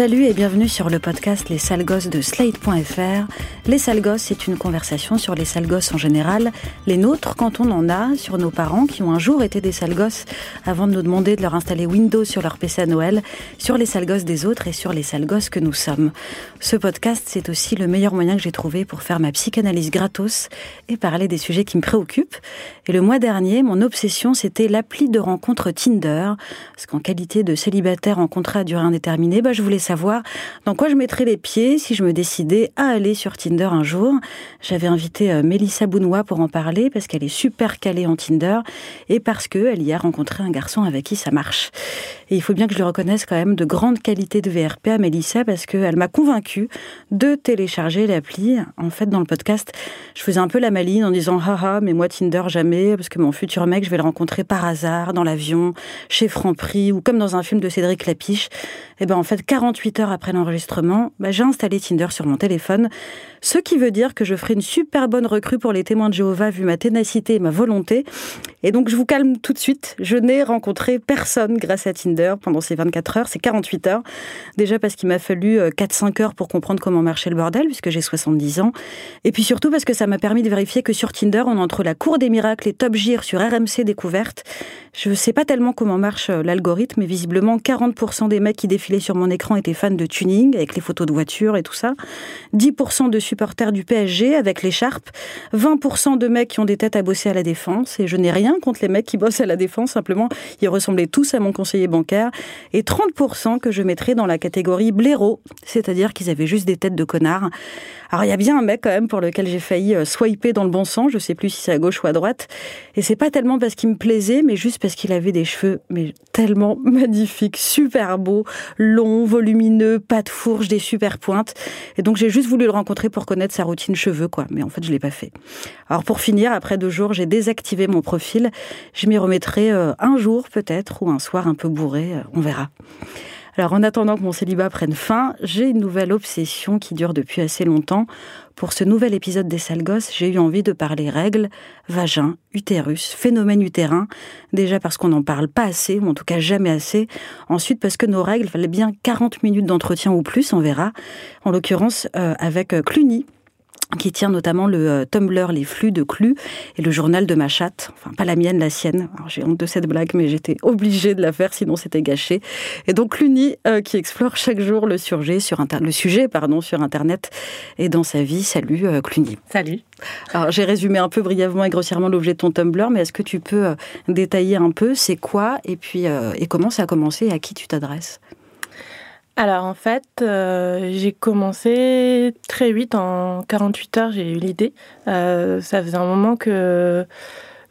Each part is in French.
Salut et bienvenue sur le podcast Les sales gosses de Slate.fr. Les sales gosses, c'est une conversation sur les sales gosses en général, les nôtres quand on en a, sur nos parents qui ont un jour été des sales gosses avant de nous demander de leur installer Windows sur leur PC à Noël, sur les sales gosses des autres et sur les sales gosses que nous sommes. Ce podcast, c'est aussi le meilleur moyen que j'ai trouvé pour faire ma psychanalyse gratos et parler des sujets qui me préoccupent. Et le mois dernier, mon obsession, c'était l'appli de rencontre Tinder. Parce qu'en qualité de célibataire en contrat à durée indéterminée, bah, je voulais savoir dans quoi je mettrais les pieds si je me décidais à aller sur Tinder un jour. J'avais invité euh, Mélissa Bounois pour en parler parce qu'elle est super calée en Tinder et parce qu'elle y a rencontré un garçon avec qui ça marche. Et il faut bien que je lui reconnaisse quand même de grandes qualités de VRP à Mélissa parce qu'elle m'a convaincue de télécharger l'appli. En fait, dans le podcast, je faisais un peu la maline en disant haha, mais moi Tinder jamais parce que mon futur mec, je vais le rencontrer par hasard dans l'avion, chez Franprix ou comme dans un film de Cédric Lapiche. Et ben en fait, 48 heures après l'enregistrement, bah, j'ai installé Tinder sur mon téléphone. Ce qui veut dire que je ferai une super bonne recrue pour les témoins de Jéhovah vu ma ténacité et ma volonté. Et donc je vous calme tout de suite, je n'ai rencontré personne grâce à Tinder pendant ces 24 heures, ces 48 heures. Déjà parce qu'il m'a fallu 4-5 heures pour comprendre comment marchait le bordel, puisque j'ai 70 ans. Et puis surtout parce que ça m'a permis de vérifier que sur Tinder, on entre la cour des miracles et Top Gear sur RMC Découverte. Je ne sais pas tellement comment marche l'algorithme, mais visiblement 40% des mecs qui défilaient sur mon écran étaient fans de tuning, avec les photos de voitures et tout ça. 10% de supporters du PSG avec l'écharpe. 20% de mecs qui ont des têtes à bosser à la défense. Et je n'ai rien contre les mecs qui bossent à la défense, simplement, ils ressemblaient tous à mon conseiller bancaire. Et 30% que je mettrais dans la catégorie blaireau, c'est-à-dire qu'ils avaient juste des têtes de connards. Alors il y a bien un mec quand même pour lequel j'ai failli swiper dans le bon sens, je sais plus si c'est à gauche ou à droite. Et c'est pas tellement parce qu'il me plaisait, mais juste parce qu'il avait des cheveux mais tellement magnifiques, super beaux, longs, volumineux, pas de fourche, des super pointes. Et donc j'ai juste voulu le rencontrer pour connaître sa routine cheveux, quoi. Mais en fait, je l'ai pas fait. Alors pour finir, après deux jours, j'ai désactivé mon profil. Je m'y remettrai un jour peut-être, ou un soir un peu bourré, on verra. Alors en attendant que mon célibat prenne fin, j'ai une nouvelle obsession qui dure depuis assez longtemps. Pour ce nouvel épisode des sales gosses, j'ai eu envie de parler règles, vagin, utérus, phénomène utérin. Déjà parce qu'on n'en parle pas assez, ou en tout cas jamais assez. Ensuite parce que nos règles valaient bien 40 minutes d'entretien ou plus, on verra. En l'occurrence euh, avec Cluny qui tient notamment le euh, Tumblr Les Flux de Clu et le journal de ma chatte, enfin pas la mienne, la sienne. J'ai honte de cette blague, mais j'étais obligée de la faire, sinon c'était gâché. Et donc Cluny, euh, qui explore chaque jour le sujet sur le sujet, pardon, sur Internet et dans sa vie. Salut euh, Cluny. Salut. Alors j'ai résumé un peu brièvement et grossièrement l'objet de ton Tumblr, mais est-ce que tu peux euh, détailler un peu c'est quoi et puis et comment ça a commencé et à qui tu t'adresses? Alors en fait, euh, j'ai commencé très vite, en 48 heures, j'ai eu l'idée. Euh, ça faisait un moment que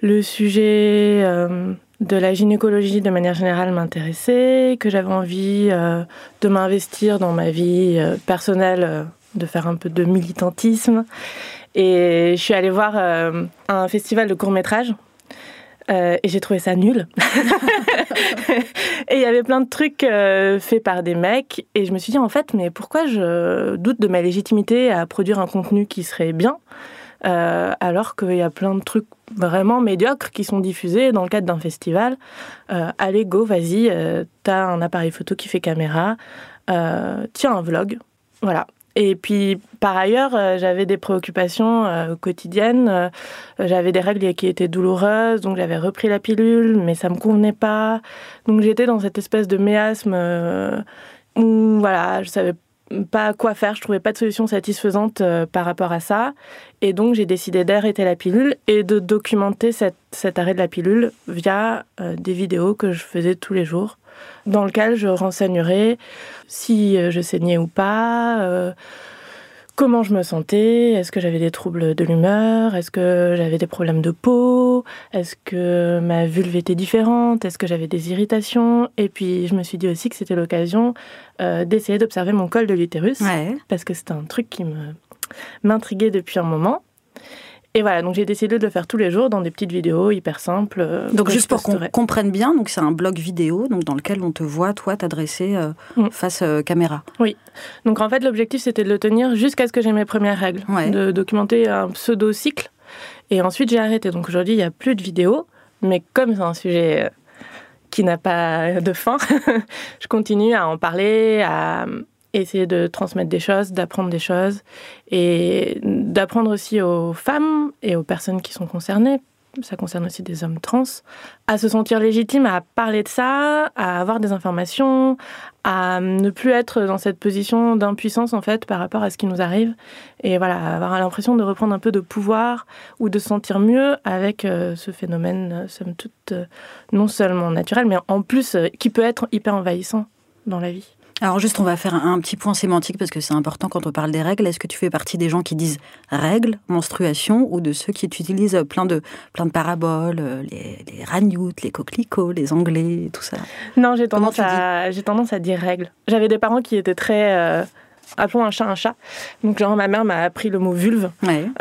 le sujet euh, de la gynécologie de manière générale m'intéressait, que j'avais envie de m'investir dans ma vie personnelle, de faire un peu de militantisme. Et je suis allée voir un festival de court métrage. Euh, et j'ai trouvé ça nul. et il y avait plein de trucs euh, faits par des mecs. Et je me suis dit, en fait, mais pourquoi je doute de ma légitimité à produire un contenu qui serait bien euh, alors qu'il y a plein de trucs vraiment médiocres qui sont diffusés dans le cadre d'un festival. Allez, go, vas-y, t'as un appareil photo qui fait caméra, tiens un vlog, voilà. Et puis, par ailleurs, euh, j'avais des préoccupations euh, quotidiennes. Euh, j'avais des règles qui étaient douloureuses, donc j'avais repris la pilule, mais ça me convenait pas. Donc j'étais dans cette espèce de méasme où, voilà, je savais pas quoi faire, je trouvais pas de solution satisfaisante euh, par rapport à ça. Et donc j'ai décidé d'arrêter la pilule et de documenter cette, cet arrêt de la pilule via euh, des vidéos que je faisais tous les jours, dans lesquelles je renseignerais si euh, je saignais ou pas, comment je me sentais, est-ce que j'avais des troubles de l'humeur, est-ce que j'avais des problèmes de peau, est-ce que ma vulve était différente, est-ce que j'avais des irritations. Et puis je me suis dit aussi que c'était l'occasion euh, d'essayer d'observer mon col de l'utérus, parce que c'était un truc qui me m'intriguait depuis un moment. Et voilà, donc j'ai décidé de le faire tous les jours dans des petites vidéos hyper simples. Euh, donc juste pour qu'on comprenne bien, donc c'est un blog vidéo donc dans lequel on te voit toi t'adresser euh, mm. face euh, caméra. Oui. Donc en fait l'objectif c'était de le tenir jusqu'à ce que j'ai mes premières règles, de documenter un pseudo cycle. Et ensuite j'ai arrêté. Donc aujourd'hui il n'y a plus de vidéos, mais comme c'est un sujet qui n'a pas de fin, je continue à en parler, à essayer de transmettre des choses, d'apprendre des choses et d'apprendre aussi aux femmes et aux personnes qui sont concernées, ça concerne aussi des hommes trans, à se sentir légitimes à parler de ça, à avoir des informations, à ne plus être dans cette position d'impuissance en fait par rapport à ce qui nous arrive et voilà, avoir l'impression de reprendre un peu de pouvoir ou de se sentir mieux avec euh, ce phénomène, euh, somme toute, euh, non seulement naturel, mais en plus qui peut être hyper envahissant dans la vie. Alors juste, on va faire un, petit point sémantique parce que c'est important quand on parle des règles. Est-ce que tu fais partie des gens qui disent règles, menstruation, ou de ceux qui utilisent plein de, plein de paraboles, euh, les, les ragnoutes, les coquelicots, les anglais, tout ça? Non, j'ai tendance, à, j'ai tendance à dire règles. J'avais des parents qui étaient très... Euh, appelons un chat un chat. Donc, genre, ma mère m'a appris le mot vulve.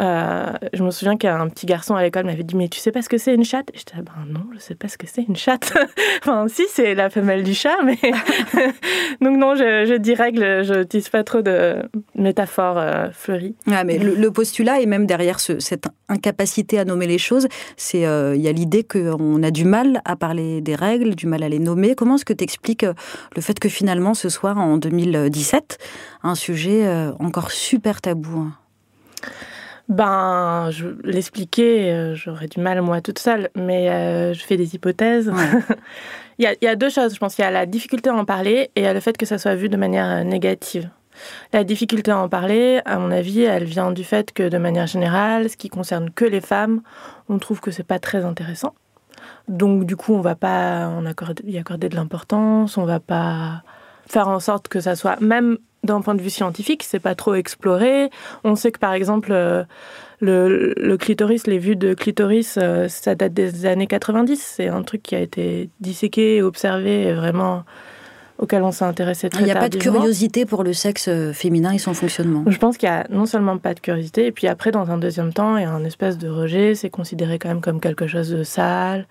Euh, je me souviens qu'un petit garçon à l'école m'avait dit Mais tu sais pas ce que c'est une chatte? J'étais Ben non, je sais pas ce que c'est une chatte. enfin, si, c'est la femelle du chat, mais. Donc, non, je, dis règle, je n'utilise pas trop de métaphores euh, fleuries. Ouais, mais le, postulat, et même derrière cette incapacité à nommer les choses, c'est euh, il y a l'idée qu'on a du mal à parler des règles, du mal à les nommer. Comment est-ce que tu expliques le fait que finalement, ce soir, en 2017, un sujet euh, encore super tabou hein. ben, je l'expliquer, euh, j'aurais du mal moi toute seule, mais euh, je fais des hypothèses. il, y a, deux choses, je pense. Il y a la difficulté à en parler et il y a le fait que ça soit vu de manière négative. La difficulté à en parler, à mon avis, elle vient du fait que de manière générale, ce qui concerne que les femmes, on trouve que c'est pas très intéressant. Donc du coup, on va pas y accorder de l'importance, on va pas faire en sorte que ça soit même d'un point de vue scientifique, c'est pas trop exploré. On sait que par exemple, euh, le, clitoris, les vues de clitoris, euh, ça date des années 90. C'est un truc qui a été disséqué, observé, vraiment auquel on s'est intéressé très Il n'y a pas de curiosité pour le sexe euh, féminin et son fonctionnement? Je pense qu'il y a non seulement pas de curiosité, et puis après, dans un deuxième temps, il y a un espèce de rejet. C'est considéré quand même comme quelque chose de sale.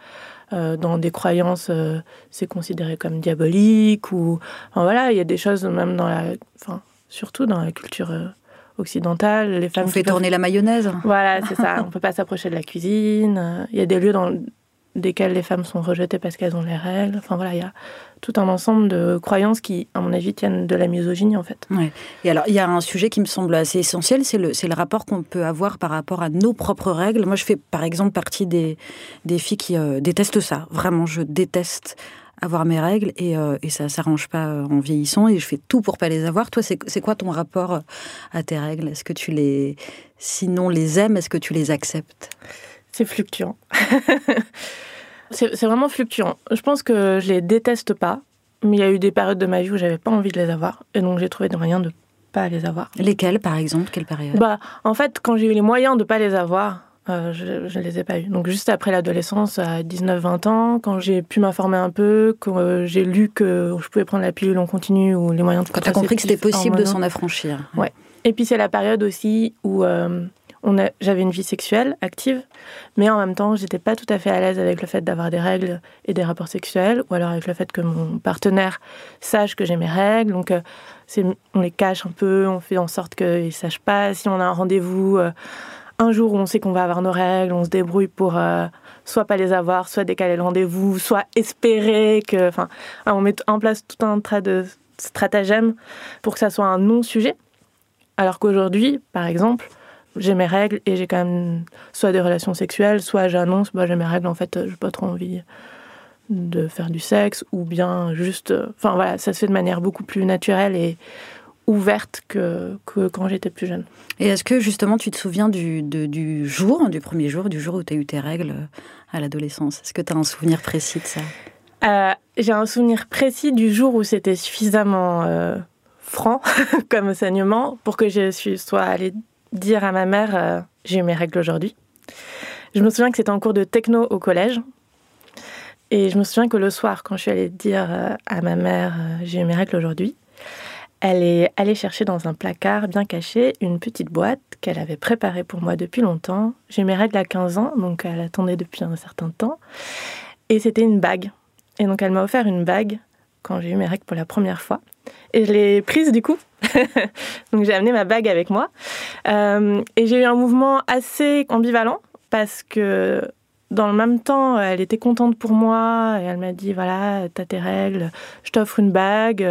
Euh, dans des croyances, euh, c'est considéré comme diabolique ou voilà, il y a des choses même dans la, enfin surtout dans la culture euh, occidentale, les femmes. On fait tourner la mayonnaise. Voilà, c'est ça. On peut pas s'approcher de la cuisine. Il y a des lieux dans desquels les femmes sont rejetées parce qu'elles ont les règles. Enfin voilà, il y a tout un ensemble de croyances qui, à mon avis, tiennent de la misogynie en fait. Ouais. Et alors, il y a un sujet qui me semble assez essentiel, c'est le, le rapport qu'on peut avoir par rapport à nos propres règles. Moi, je fais par exemple partie des, des filles qui euh, détestent ça. Vraiment, je déteste avoir mes règles et, euh, et ça s'arrange pas euh, en vieillissant et je fais tout pour pas les avoir. Toi, c'est quoi ton rapport à tes règles? Est-ce que tu les, sinon les aimes, est-ce que tu les acceptes? C'est fluctuant. C'est vraiment fluctuant. Je pense que je les déteste pas, mais il y a eu des périodes de ma vie où j'avais pas envie de les avoir, et donc j'ai trouvé des moyens de pas les avoir. Lesquelles, par exemple? Quelle période? Bah, en fait, quand j'ai eu les moyens de pas les avoir, euh, je ne les ai pas eus. Donc juste après l'adolescence, à 19-20 ans, quand j'ai pu m'informer un peu, quand euh, j'ai lu que je pouvais prendre la pilule en continu ou les moyens de Quand tu as compris que c'était possible de s'en affranchir. Ouais. Et puis c'est la période aussi où euh, j'avais une vie sexuelle active, mais en même temps, j'étais pas tout à fait à l'aise avec le fait d'avoir des règles et des rapports sexuels, ou alors avec le fait que mon partenaire sache que j'ai mes règles. Donc, euh, on les cache un peu, on fait en sorte qu'ils ne sachent pas. Si on a un rendez-vous euh, un jour où on sait qu'on va avoir nos règles, on se débrouille pour euh, soit pas les avoir, soit décaler le rendez-vous, soit espérer que. Enfin, on met en place tout un tas de stratagèmes pour que ça soit un non-sujet. Alors qu'aujourd'hui, par exemple, j'ai mes règles et j'ai quand même soit des relations sexuelles, soit j'annonce, bah, j'ai mes règles, en fait, j'ai pas trop envie de faire du sexe, ou bien juste. Enfin voilà, ça se fait de manière beaucoup plus naturelle et ouverte que, que quand j'étais plus jeune. Et est-ce que justement tu te souviens du, du jour, du premier jour, du jour où tu as eu tes règles à l'adolescence? Est-ce que tu as un souvenir précis de ça? Euh, J'ai un souvenir précis du jour où c'était suffisamment. Euh, franc comme saignement pour que je sois allée dire à ma mère euh, j'ai eu mes règles aujourd'hui. Je me souviens que c'était en cours de techno au collège. Et je me souviens que le soir, quand je suis allée dire euh, à ma mère euh, j'ai eu mes règles aujourd'hui, elle est allée chercher dans un placard bien caché une petite boîte qu'elle avait préparée pour moi depuis longtemps. J'ai eu mes règles à 15 ans, donc elle attendait depuis un certain temps. Et c'était une bague. Et donc elle m'a offert une bague quand j'ai eu mes règles pour la première fois. Et je l'ai prise du coup. donc j'ai amené ma bague avec moi. Euh, et j'ai eu un mouvement assez ambivalent parce que dans le même temps, elle était contente pour moi et elle m'a dit voilà, t'as tes règles, je t'offre une bague,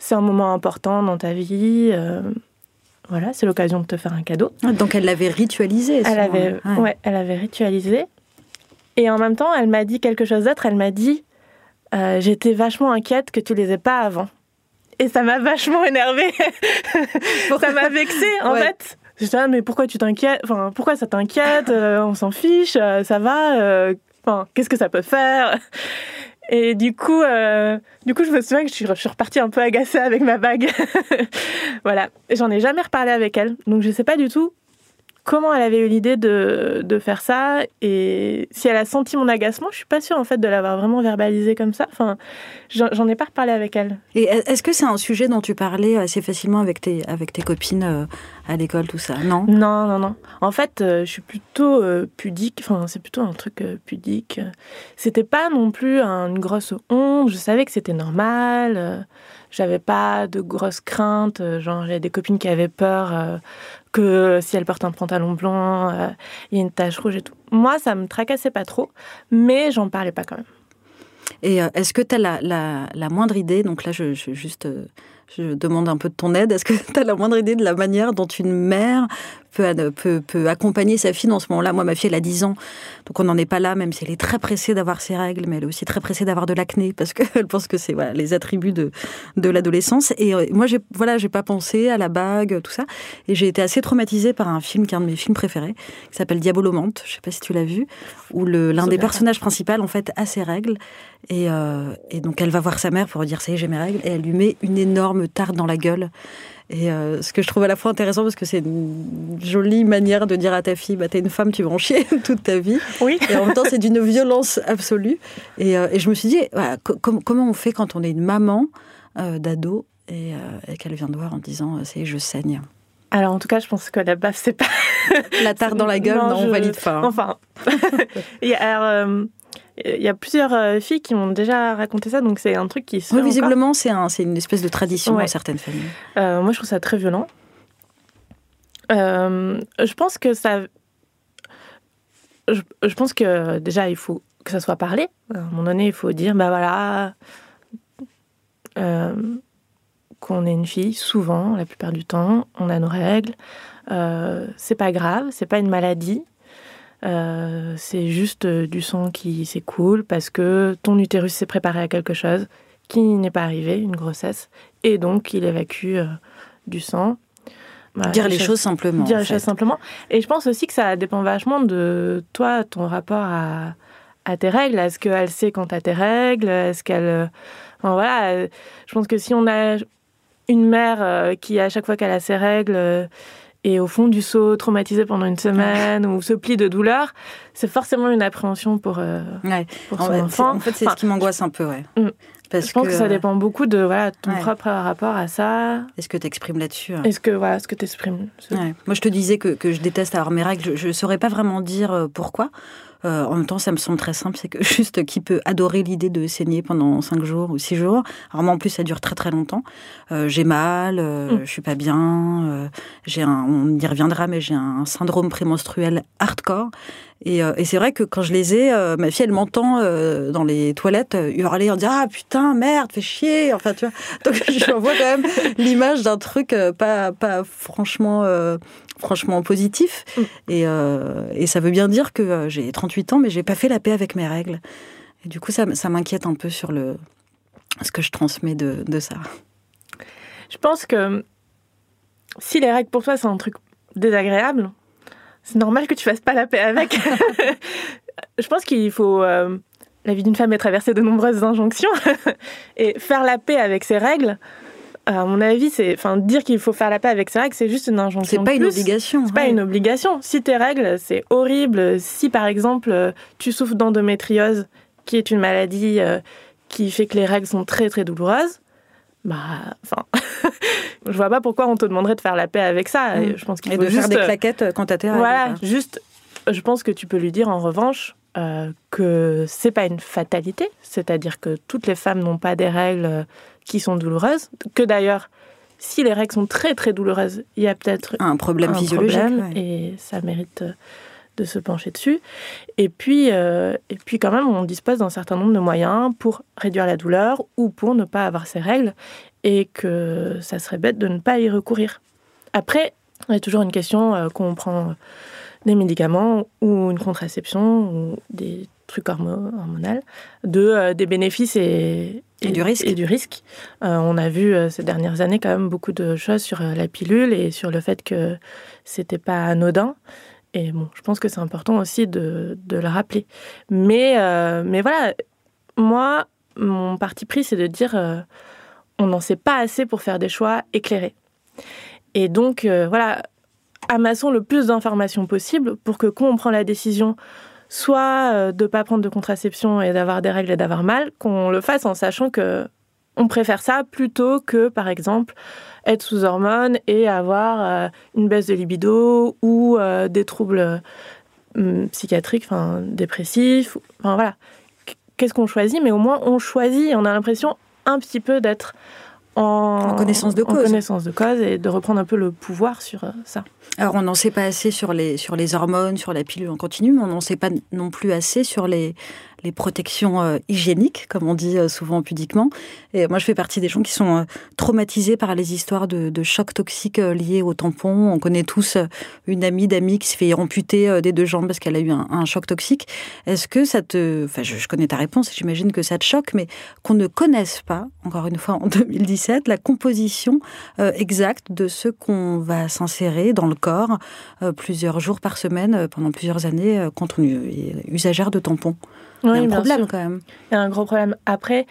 c'est un moment important dans ta vie. Euh, voilà, c'est l'occasion de te faire un cadeau. Ah, donc elle l'avait ritualisé. Elle avait, ouais. elle avait ritualisé. Et en même temps, elle m'a dit quelque chose d'autre. Elle m'a dit euh, J'étais vachement inquiète que tu les aies pas avant. Et ça m'a vachement énervée. ça m'a vexée, en fait. Je disais, ah, mais pourquoi tu t'inquiètes? Enfin, pourquoi ça t'inquiète? Euh, On s'en fiche, euh, ça va Enfin, qu'est-ce que ça peut faire? Et du coup, du coup, je me souviens que je suis, je suis repartie un peu agacée avec ma bague. voilà. J'en ai jamais reparlé avec elle. Donc, je sais pas du tout comment elle avait eu l'idée de, de, faire ça et si elle a senti mon agacement, je suis pas sûre en fait de l'avoir vraiment verbalisé comme ça. Enfin, j'en ai pas reparlé avec elle. Et est-ce que c'est un sujet dont tu parlais assez facilement avec tes, avec tes copines euh, à l'école, tout ça? Non? Non, non, non. En fait, euh, je suis plutôt euh, pudique. Enfin, c'est plutôt un truc pudique. C'était pas non plus une grosse honte. Je savais que c'était normal. J'avais pas de grosses craintes, genre j'avais des copines qui avaient peur que si elle porte un pantalon blanc, euh, il y a une tache rouge et tout. Moi, ça me tracassait pas trop, mais j'en parlais pas quand même. Et euh, est-ce que tu as la, moindre idée Donc là, je, je juste euh, je demande un peu de ton aide. Est-ce que tu as la moindre idée de la manière dont une mère peut, peut, peut accompagner sa fille dans ce moment-là Moi, ma fille, elle a 10 ans, donc on n'en est pas là, même si elle est très pressée d'avoir ses règles, mais elle est aussi très pressée d'avoir de l'acné, parce qu'elle pense que c'est voilà, les attributs de, de l'adolescence. Et euh, moi, j'ai voilà, j'ai pas pensé à la bague, tout ça. Et j'ai été assez traumatisée par un film qui est un de mes films préférés, qui s'appelle Diabolomante, je sais pas si tu l'as vu, où l'un des personnages principaux, en fait, a ses règles. Et, euh, et donc, elle va voir sa mère pour dire, ça y est, j'ai mes règles, et elle lui met une énorme tarte dans la gueule. Et euh, ce que je trouve à la fois intéressant, parce que c'est une jolie manière de dire à ta fille, bah, t'es une femme, tu vas en chier toute ta vie. Oui. Et en même temps, c'est d'une violence absolue. Et, euh, et, je me suis dit, comment on fait quand on est une maman d'ado et, qu'elle vient de voir en disant, c'est je saigne alors en tout cas, je pense que la baffe, c'est pas... la tarte dans la gueule, non, on valide pas. Hein. Enfin. et alors, il y a plusieurs euh, filles qui m'ont déjà raconté ça, donc c'est un truc qui se. Oui, visiblement, c'est un, une espèce de tradition dans certaines familles. Euh, moi, je trouve ça très violent. Euh, je pense que ça. Je, je, pense que déjà, il faut que ça soit parlé. À un moment donné, il faut dire bah voilà. qu'on est une fille, souvent, la plupart du temps, on a nos règles. c'est pas grave, c'est pas une maladie. Euh, c'est juste euh, du sang qui s'écoule parce que ton utérus s'est préparé à quelque chose qui n'est pas arrivé, une grossesse, et donc il évacue euh, du sang. dire les choses, simplement. Dire les choses simplement. Et je pense aussi que ça dépend vachement de toi, ton rapport à, à tes règles. Est-ce qu'elle sait quand as tes règles? Est-ce qu'elle. voilà, je pense que si on a une mère qui, à chaque fois qu'elle a ses règles, et au fond du seau, traumatisé pendant une semaine ou se plie de douleur, c'est forcément une appréhension pour, euh, pour son enfant. En fait, c'est ce qui m'angoisse un peu, ouais. Mm. Parce je pense que, ça dépend beaucoup de voilà, ton propre rapport à ça. Est-ce que tu exprimes là-dessus hein? Est-ce que voilà, ce que tu exprimes Moi, je te disais que, que je déteste avoir mes règles. Je ne saurais pas vraiment dire euh, pourquoi. Euh, en même temps, ça me semble très simple, c'est que juste qui peut adorer l'idée de saigner pendant 5 jours ou 6 jours. Alors moi, en plus, ça dure très très longtemps. Euh, j'ai mal, euh, mm. je suis pas bien, j'ai un, on y reviendra, mais j'ai un syndrome prémenstruel hardcore. Et, et c'est vrai que quand je les ai, ma fille, elle m'entend dans les toilettes hurler en disant Ah putain, merde, fais chier. Enfin, tu vois. Donc, je vois quand même l'image d'un truc pas, pas franchement franchement positif. Mm. Et, euh, et, ça veut bien dire que euh, j'ai 38 ans, mais j'ai pas fait la paix avec mes règles. Et du coup, ça, ça m'inquiète un peu sur le, ce que je transmets de, de, ça. Je pense que si les règles pour toi, c'est un truc désagréable, c'est normal que tu fasses pas la paix avec. je pense qu'il faut. Euh, la vie d'une femme est traversée de nombreuses injonctions. et faire la paix avec ses règles, à mon avis, c'est, enfin, dire qu'il faut faire la paix avec ses règles, c'est juste une injonction. C'est pas une obligation. C'est pas une obligation. Si tes règles, c'est horrible. Si par exemple, tu souffres d'endométriose, qui est une maladie euh, qui fait que les règles sont très très douloureuses, bah, enfin, je vois pas pourquoi on te demanderait de faire la paix avec ça. Mm. Je pense qu'il Et faut de juste faire des claquettes quand t'as tes règles. Voilà, juste, je pense que tu peux lui dire en revanche euh, que c'est pas une fatalité, c'est-à-dire que toutes les femmes n'ont pas des règles euh, qui sont douloureuses, que d'ailleurs, si les règles sont très très douloureuses, il y a peut-être Un problème un physiologique. problème ouais. et ça mérite euh, de se pencher dessus. Et puis, euh, et puis quand même, on dispose d'un certain nombre de moyens pour réduire la douleur ou pour ne pas avoir ces règles et que ça serait bête de ne pas y recourir. Après, il y a toujours une question euh, qu'on prend des médicaments ou une contraception ou des trucs hormo- hormonaux, de, euh, des bénéfices et, Et du risque. Et du risque. Euh, on a vu euh, ces dernières années quand même beaucoup de choses sur euh, la pilule et sur le fait que c'était pas anodin. Et bon, je pense que c'est important aussi de, de le rappeler. Mais, mais voilà, moi, mon parti pris, c'est de dire on n'en sait pas assez pour faire des choix éclairés. Et donc, voilà, amassons le plus d'informations possible pour que quand on prend la décision, soit euh, de ne pas prendre de contraception et d'avoir des règles et d'avoir mal, qu'on le fasse en sachant que on préfère ça plutôt que, par exemple, être sous hormones et avoir euh, une baisse de libido ou euh, des troubles hum, psychiatriques, enfin dépressifs. Enfin voilà, Qu- qu'est-ce qu'on choisit? Mais au moins on choisit. On a l'impression un petit peu d'être en, En connaissance de en cause. connaissance de cause et de reprendre un peu le pouvoir sur euh, ça. Alors, on n'en sait pas assez sur les, sur les hormones, sur la pilule en continu, mais on n'en sait pas non plus assez sur les, les protections euh, hygiéniques, comme on dit euh, souvent pudiquement. Et moi, je fais partie des gens qui sont euh, traumatisés par les histoires de, de chocs toxiques liés aux tampons. On connaît tous une amie d'amis qui se fait amputer des deux jambes parce qu'elle a eu un, choc toxique. Est-ce que ça te... Enfin, je, connais ta réponse, j'imagine que ça te choque, mais qu'on ne connaisse pas, encore une fois en 2017, la composition exacte de ce qu'on va s'insérer dans le corps plusieurs jours par semaine pendant plusieurs années quand on est usagère de tampons. Il y a Oui, un problème sûr. quand même. Il y a un gros problème. Après,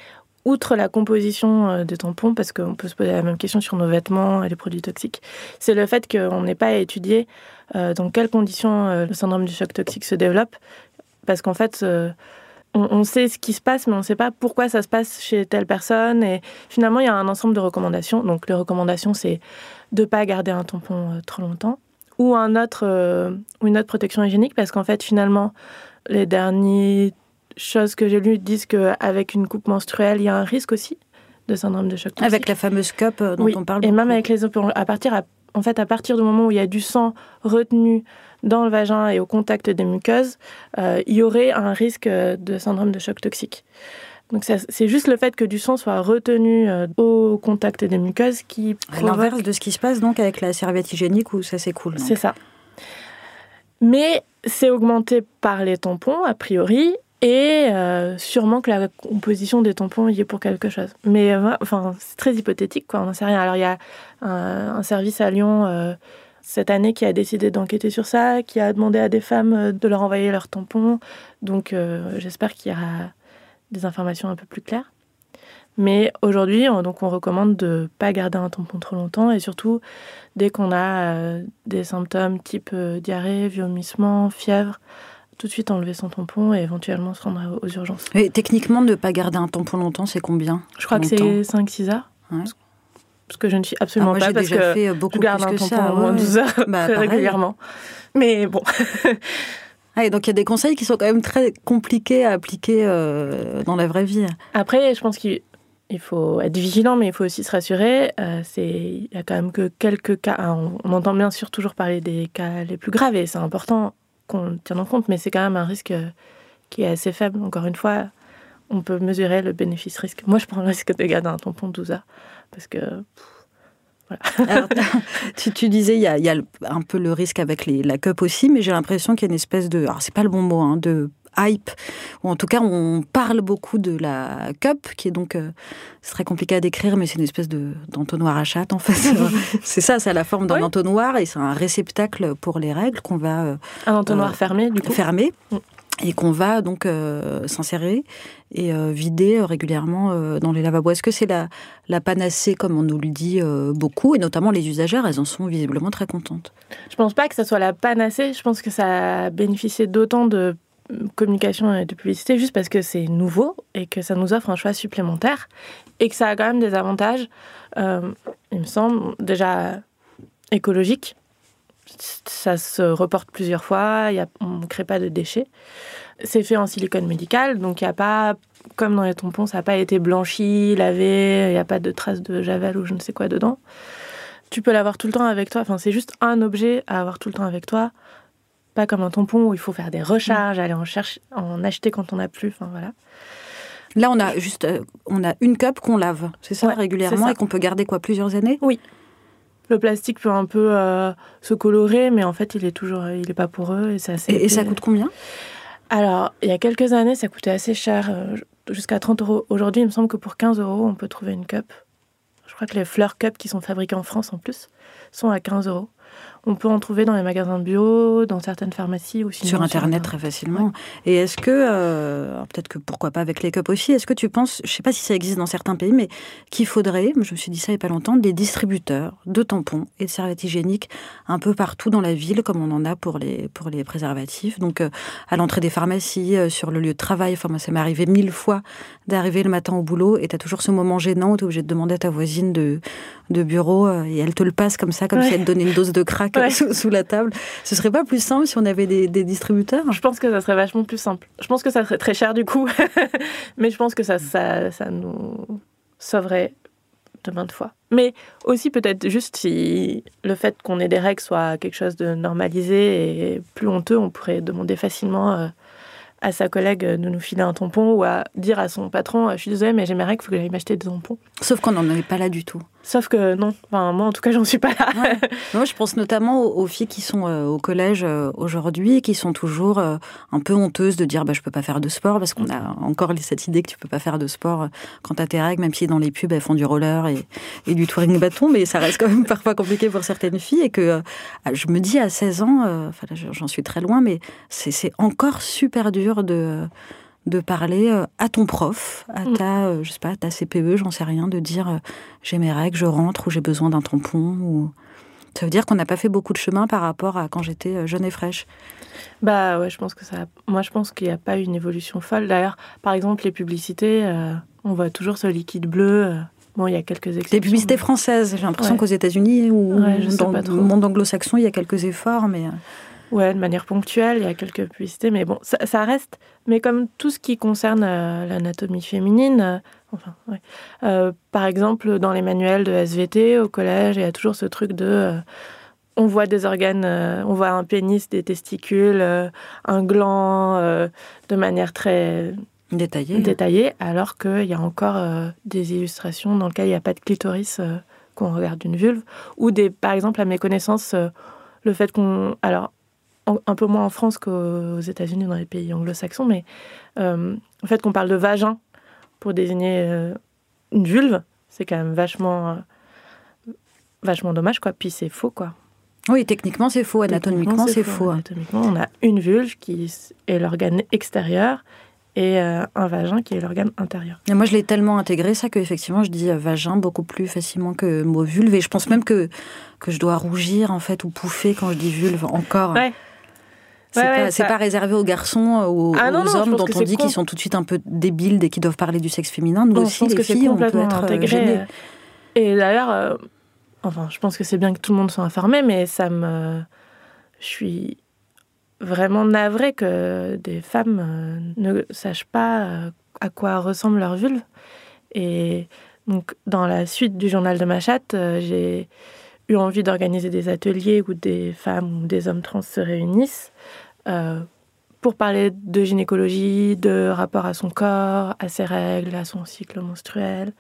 outre la composition euh, des tampons, parce qu'on peut se poser la même question sur nos vêtements et les produits toxiques, c'est le fait qu'on n'ait pas étudié euh, dans quelles conditions euh, le syndrome du choc toxique se développe. Parce qu'en fait, on, sait ce qui se passe, mais on ne sait pas pourquoi ça se passe chez telle personne. Et finalement, il y a un ensemble de recommandations. Donc, les recommandations, c'est de ne pas garder un tampon trop longtemps ou un autre, ou une autre protection hygiénique, parce qu'en fait, finalement, les derniers choses que j'ai lues disent qu'avec une coupe menstruelle, il y a un risque aussi de syndrome de choc toxique. Avec la fameuse cup euh, dont oui. on parle Et même avec les opérations, à partir, à- en fait, à partir du moment où il y a du sang retenu dans le vagin et au contact des muqueuses, euh, il y aurait un risque euh, de syndrome de choc toxique. Donc c'est juste le fait que du sang soit retenu euh, au contact des muqueuses qui provoque l'inverse de ce qui se passe donc avec la serviette hygiénique où ça s'écoule. c'est ça. Mais c'est augmenté par les tampons, a priori, et euh, sûrement que la composition des tampons y est pour quelque chose. Mais euh, enfin, c'est très hypothétique, quoi, on n'en sait rien. Alors, il y a un, service à Lyon euh, cette année qui a décidé d'enquêter sur ça, qui a demandé à des femmes de leur envoyer leurs tampons. Donc, j'espère qu'il y aura des informations un peu plus claires. Mais aujourd'hui, on, recommande de ne pas garder un tampon trop longtemps et surtout dès qu'on a des symptômes type diarrhée, vomissement, fièvre, tout de suite enlever son tampon et éventuellement se rendre aux urgences. Et techniquement, ne pas garder un tampon longtemps, c'est combien Je crois que c'est Longtemps 5-6 heures. Ouais. Parce que je ne suis Ah, absolument Moi, pas parce déjà que fait beaucoup je garde plus un que tampon au moins ouais. 12 heures Bah, très pareil. régulièrement. Mais bon, Ah, donc il y a des conseils qui sont quand même très compliqués à appliquer euh, dans la vraie vie. Après, je pense qu'il il faut être vigilant, mais il faut aussi se rassurer. Euh, il y a quand même que quelques cas. ah, on, on entend bien sûr toujours parler des cas les plus graves et c'est important qu'on tienne en compte, mais c'est quand même un risque euh, qui est assez faible. Encore une fois, on peut mesurer le bénéfice-risque. Moi, je prends le risque de garder un tampon 12 heures parce que Alors, tu, tu disais, il y a, y un peu le risque avec les, la cup aussi, mais j'ai l'impression qu'il y a une espèce de. Alors, c'est pas le bon mot, hein, de hype, ou en tout cas, on parle beaucoup de la cup, qui est donc. euh, c'est très compliqué à décrire, mais c'est une espèce de, d'entonnoir à chatte, en fait. c'est ça, c'est la forme d'un Oui. entonnoir, et c'est un réceptacle pour les règles qu'on va euh, un entonnoir Euh, fermé, du coup. fermer. Mm. et qu'on va donc s'insérer et vider régulièrement dans les lavabos. Est-ce que c'est la, la panacée, comme on nous le dit beaucoup, et notamment les usagères, elles en sont visiblement très contentes? Je pense pas que ça soit la panacée, je pense que ça a bénéficié d'autant de communication et de publicité juste parce que c'est nouveau et que ça nous offre un choix supplémentaire et que ça a quand même des avantages, il me semble, déjà écologiques ça se reporte plusieurs fois, y a, on ne crée pas de déchets. C'est fait en silicone médical, donc il n'y a pas, comme dans les tampons, ça n'a pas été blanchi, lavé, il n'y a pas de traces de javel ou je ne sais quoi dedans. Tu peux l'avoir tout le temps avec toi, enfin, c'est juste un objet à avoir tout le temps avec toi, pas comme un tampon où il faut faire des recharges, aller en, chercher, en acheter quand on n'a plus, enfin voilà. Là, on a juste, euh, on a une cup qu'on lave, c'est ça, régulièrement, et qu'on peut garder quoi, plusieurs années? Oui. Le plastique peut un peu euh, se colorer, mais en fait, il est toujours, il est pas poreux et c'est assez. Et, ça coûte combien? Alors, il y a quelques années, ça coûtait assez cher, euh, jusqu'à 30 euros. Aujourd'hui, il me semble que pour 15 euros, on peut trouver une cup. Je crois que les fleurs cup qui sont fabriquées en France en plus sont à 15 euros. On peut en trouver dans les magasins bio, dans certaines pharmacies ou sur internet très facilement. Et est-ce que euh, peut-être que pourquoi pas avec les cups aussi Est-ce que tu penses, je sais pas si ça existe dans certains pays, mais qu'il faudrait, je me suis dit ça il y a pas longtemps, des distributeurs de tampons et de serviettes hygiéniques un peu partout dans la ville, comme on en a pour les pour les préservatifs. Donc euh, à l'entrée des pharmacies, euh, sur le lieu de travail. Enfin moi ça m'est arrivé mille fois d'arriver le matin au boulot et tu as toujours ce moment gênant où tu es obligé de demander à ta voisine de de bureau et elle te le passe comme ça, comme si elle te donnait une dose de crack sous, la table. Ce serait pas plus simple si on avait des, distributeurs? Je pense que ça serait vachement plus simple. Je pense que ça serait très cher du coup, mais je pense que ça, ça, ça nous sauverait de maintes fois. Mais aussi peut-être juste si le fait qu'on ait des règles soit quelque chose de normalisé et plus honteux, on pourrait demander facilement euh, à sa collègue de nous filer un tampon ou à dire à son patron Je suis désolée, mais j'ai mes règles, il faut que j'aille m'acheter des tampons. Sauf qu'on n'en est pas là du tout. Sauf que non, enfin, moi en tout cas, j'en suis pas là. Moi, je pense notamment aux, filles qui sont euh, au collège euh, aujourd'hui et qui sont toujours euh, un peu honteuses de dire bah, Je peux pas faire de sport parce qu'on a encore cette idée que tu peux pas faire de sport quand tu as tes règles, même si dans les pubs elles font du roller et, et, du touring bâton, mais ça reste quand même parfois compliqué pour certaines filles et que je me dis à 16 ans, enfin j'en suis très loin, mais c'est encore super dur de, de parler euh, à ton prof, à mm. ta, euh, je sais pas, ta CPE, j'en sais rien, de dire euh, j'ai mes règles, je rentre ou j'ai besoin d'un tampon. Ou... Ça veut dire qu'on n'a pas fait beaucoup de chemin par rapport à quand j'étais jeune et fraîche. Bah ouais, je pense que ça. Moi, je pense qu'il n'y a pas eu une évolution folle. D'ailleurs, par exemple, les publicités, on voit toujours ce liquide bleu. Bon, il y a quelques exceptions. Les publicités françaises, j'ai l'impression qu'aux États-Unis ou dans le monde anglo-saxon, il y a quelques efforts, mais. Ouais, de manière ponctuelle, il y a quelques publicités, mais bon, ça, reste. Mais comme tout ce qui concerne euh, l'anatomie féminine, euh, enfin, ouais. Euh, par exemple, dans les manuels de SVT au collège, il y a toujours ce truc de. on voit des organes, on voit un pénis, des testicules, un gland, de manière très détaillée, détaillée alors qu'il y a encore des illustrations dans lesquelles il n'y a pas de clitoris qu'on regarde d'une vulve, ou des, par exemple, à mes connaissances, le fait qu'on. Alors, un peu moins en France qu'aux États-Unis, dans les pays anglo-saxons, mais euh, le fait qu'on parle de vagin pour désigner euh, une vulve, c'est quand même vachement, euh, vachement dommage, quoi. Puis c'est faux, quoi. Oui, techniquement c'est faux, anatomiquement c'est faux. Anatomiquement, on a une vulve qui est l'organe extérieur et un vagin qui est l'organe intérieur. Et moi, je l'ai tellement intégré ça que effectivement, je dis vagin beaucoup plus facilement que mot vulve. Et je pense même que que je dois rougir en fait ou pouffer quand je dis vulve encore. Ouais. C'est pas, réservé aux garçons, aux, ah aux hommes dont on dit qu'ils sont tout de suite un peu débiles dès qu'ils doivent parler du sexe féminin. Nous aussi, les filles, on peut être euh, gênés. Et d'ailleurs, euh, enfin, je pense que c'est bien que tout le monde soit informé, mais ça me, je suis vraiment navrée que des femmes euh, ne sachent pas à quoi ressemble leur vulve. Et donc, dans la suite du journal de ma chatte, j'ai eu envie d'organiser des ateliers où des femmes ou des hommes trans se réunissent euh, pour parler de gynécologie, de rapport à son corps, à ses règles, à son cycle menstruel.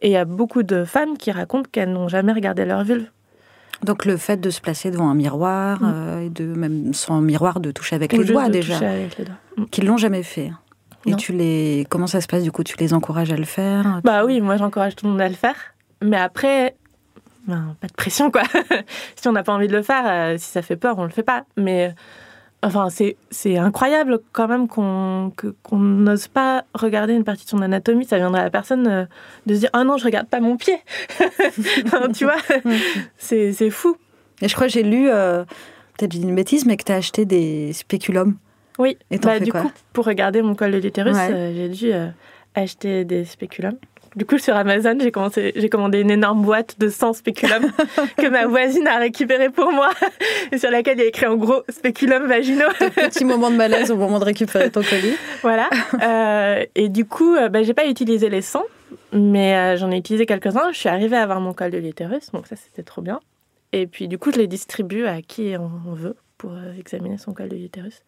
Et il y a beaucoup de femmes qui racontent qu'elles n'ont jamais regardé leur vulve. Donc le fait de se placer devant un miroir mm. euh, et de même sans miroir de toucher avec les doigts déjà, avec les doigts. Mm. qu'ils l'ont jamais fait. Et tu les comment ça se passe du coup? Tu les encourages à le faire? Bah oui, moi j'encourage tout le monde à le faire. Mais après, ben, pas de pression quoi. si on n'a pas envie de le faire, euh, si ça fait peur, on le fait pas. Mais Enfin, c'est, incroyable quand même qu'on, qu'on n'ose pas regarder une partie de son anatomie. Ça viendrait à la personne euh, de se dire Oh non, je regarde pas mon pied. tu vois, c'est, fou. Et je crois que j'ai lu, euh, peut-être j'ai une bêtise, mais que tu as acheté des spéculums. Oui, et bah, du coup, pour regarder mon col de l'utérus, j'ai dû acheter des spéculums. Du coup, sur Amazon, j'ai commencé, j'ai commandé une énorme boîte de 100 spéculums que ma voisine a récupéré pour moi et sur laquelle il y a écrit en gros spéculum vaginaux. Petit moment de malaise au moment de récupérer ton colis. Voilà. Euh, et du coup, euh, bah, j'ai pas utilisé les 100, mais euh, j'en ai utilisé quelques-uns. Je suis arrivée à avoir mon col de l'utérus, donc ça c'était trop bien. Et puis du coup, je les distribue à qui on veut pour examiner son col de l'utérus.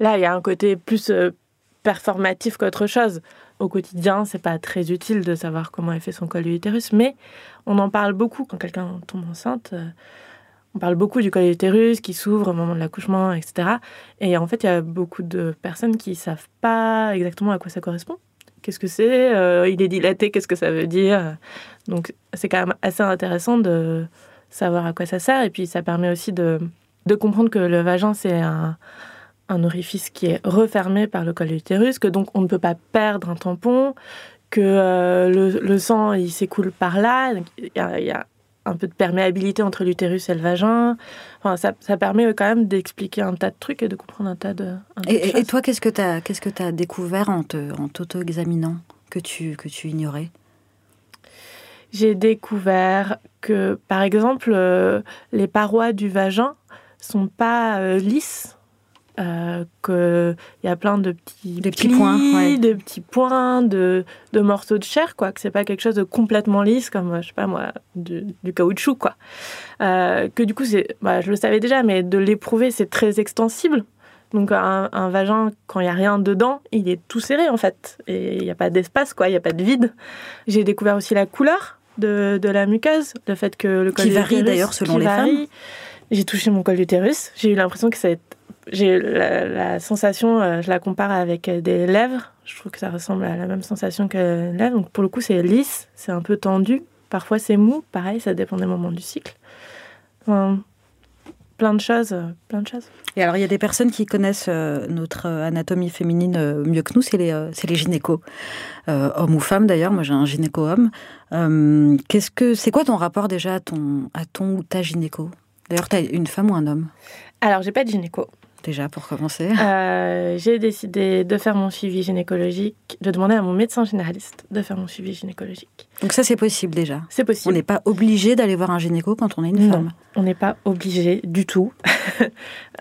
Là, il y a un côté plus performatif qu'autre chose au quotidien, c'est pas très utile de savoir comment est fait son col de mais on en parle beaucoup quand quelqu'un tombe enceinte. Euh, on parle beaucoup du col de l'utérus qui s'ouvre au moment de l'accouchement, etc. Et en fait, il y a beaucoup de personnes qui savent pas exactement à quoi ça correspond. Qu'est-ce que c'est euh, Il est dilaté, qu'est-ce que ça veut dire Donc, c'est quand même assez intéressant de savoir à quoi ça sert. Et puis, ça permet aussi de, de comprendre que le vagin, c'est un, un orifice qui est refermé par le col de l'utérus, que donc on ne peut pas perdre un tampon, que euh, le, sang il s'écoule par là, il y, a, un peu de perméabilité entre l'utérus et le vagin. Enfin, ça, ça permet quand même d'expliquer un tas de trucs et de comprendre un tas de. et, toi, qu'est-ce que tu as, qu'est-ce que as découvert en, en t'auto-examinant que tu, que tu ignorais? J'ai découvert que, par exemple, euh, les parois du vagin sont pas euh, lisses euh, qu'il y a plein de petits, des petits points, de petits points, de, de, morceaux de chair, quoi. Que c'est pas quelque chose de complètement lisse comme, je sais pas moi, du, caoutchouc, quoi. Euh, que du coup, c'est, bah, je le savais déjà, mais de l'éprouver, c'est très extensible. Donc un, vagin, quand il y a rien dedans, il est tout serré en fait, et il n'y a pas d'espace, quoi. Il y a pas de vide. J'ai découvert aussi la couleur de, de la muqueuse, le fait que le col qui varie d'ailleurs selon les femmes. J'ai touché mon col d'utérus. J'ai eu l'impression que ça j'ai la, la, sensation, euh, je la compare avec euh, des lèvres. Je trouve que ça ressemble à la même sensation que les lèvres. Donc pour le coup, c'est lisse, c'est un peu tendu. Parfois, c'est mou. Pareil, ça dépend des moments du cycle. plein de choses, euh, plein de choses. Et alors, il y a des personnes qui connaissent notre anatomie féminine mieux que nous, c'est les, c'est les gynécos, hommes ou femmes d'ailleurs. Moi, j'ai un gynéco-homme. qu'est-ce que, c'est quoi ton rapport déjà à ton, à ton ou ta gynéco? D'ailleurs, tu as une femme ou un homme? Alors, j'ai pas de gynéco déjà pour commencer euh, J'ai décidé de faire mon suivi gynécologique, de demander à mon médecin généraliste de faire mon suivi gynécologique. Donc ça c'est possible déjà C'est possible. On n'est pas obligé d'aller voir un gynéco quand on est une femme On n'est pas obligé du tout.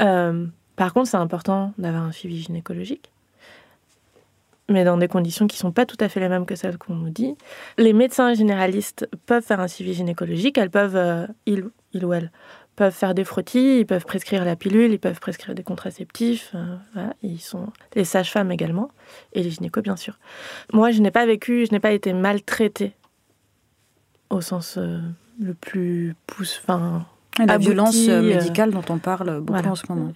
Euh, par contre c'est important d'avoir un suivi gynécologique mais dans des conditions qui ne sont pas tout à fait les mêmes que celles qu'on nous dit. Les médecins généralistes peuvent faire un suivi gynécologique, elles peuvent, euh, ils, ils ou elles, peuvent faire des frottis, ils peuvent prescrire la pilule, ils peuvent prescrire des contraceptifs. Euh, ils sont les sages-femmes également et les gynécos bien sûr. Moi, je n'ai pas vécu, je n'ai pas été maltraitée au sens euh, le plus pousse, enfin la violence euh, médicale dont on parle beaucoup en ce moment.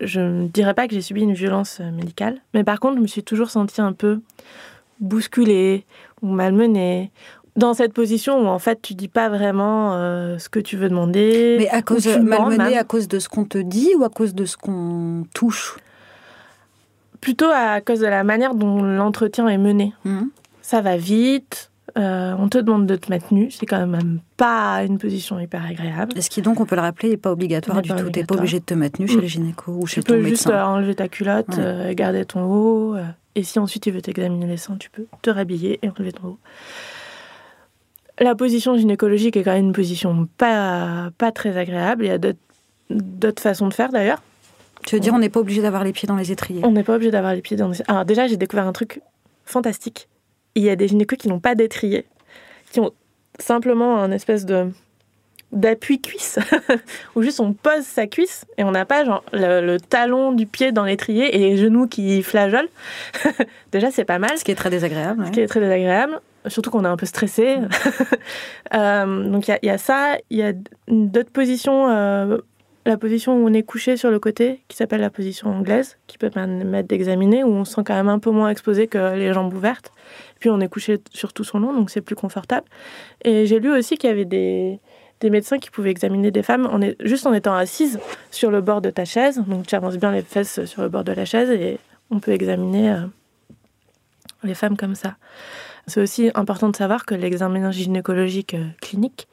Je ne dirais pas que j'ai subi une violence médicale, mais par contre, je me suis toujours sentie un peu bousculée ou malmenée dans cette position où en fait tu dis pas vraiment euh, ce que tu veux demander. Mais à cause malmené à cause de ce qu'on te dit ou à cause de ce qu'on touche? Plutôt à cause de la manière dont l'entretien est mené. Mmh. Ça va vite. Euh, on te demande de te mettre nu, c'est quand même pas une position hyper agréable. Et ce qui donc, on peut le rappeler, n'est pas obligatoire du tout. Tu n'es pas obligé de te mettre nu chez mmh. le gynéco ou chez ton médecin. Tu peux juste euh, enlever ta culotte, garder ton haut. et si ensuite il veut t'examiner les seins, tu peux te rhabiller et enlever ton haut la position gynécologique est quand même une position pas, pas très agréable. Il y a d'autres façons de faire d'ailleurs. Tu veux dire, on n'est pas obligé d'avoir les pieds dans les étriers On n'est pas obligé d'avoir les pieds dans les étriers. Alors, déjà, j'ai découvert un truc fantastique. Il y a des gynécos qui n'ont pas d'étrier, qui ont simplement un espèce de d'appui cuisse, où juste on pose sa cuisse et on n'a pas genre le, talon du pied dans l'étrier et les genoux qui flageolent. Déjà, c'est pas mal. Ce qui est très désagréable. Ce qui est très désagréable surtout qu'on est un peu stressé. Mm. Euh, donc il y, a ça, il y a d'autres positions, euh, la position où on est couché sur le côté, qui s'appelle la position anglaise, qui peut permettre d'examiner, où on se sent quand même un peu moins exposé que les jambes ouvertes. Puis on est couché sur tout son long, donc c'est plus confortable. Et j'ai lu aussi qu'il y avait des, des médecins qui pouvaient examiner des femmes en est, juste en étant assise sur le bord de ta chaise. Donc tu avances bien les fesses sur le bord de la chaise et on peut examiner euh, les femmes comme ça. C'est aussi important de savoir que l'examen gynécologique euh, clinique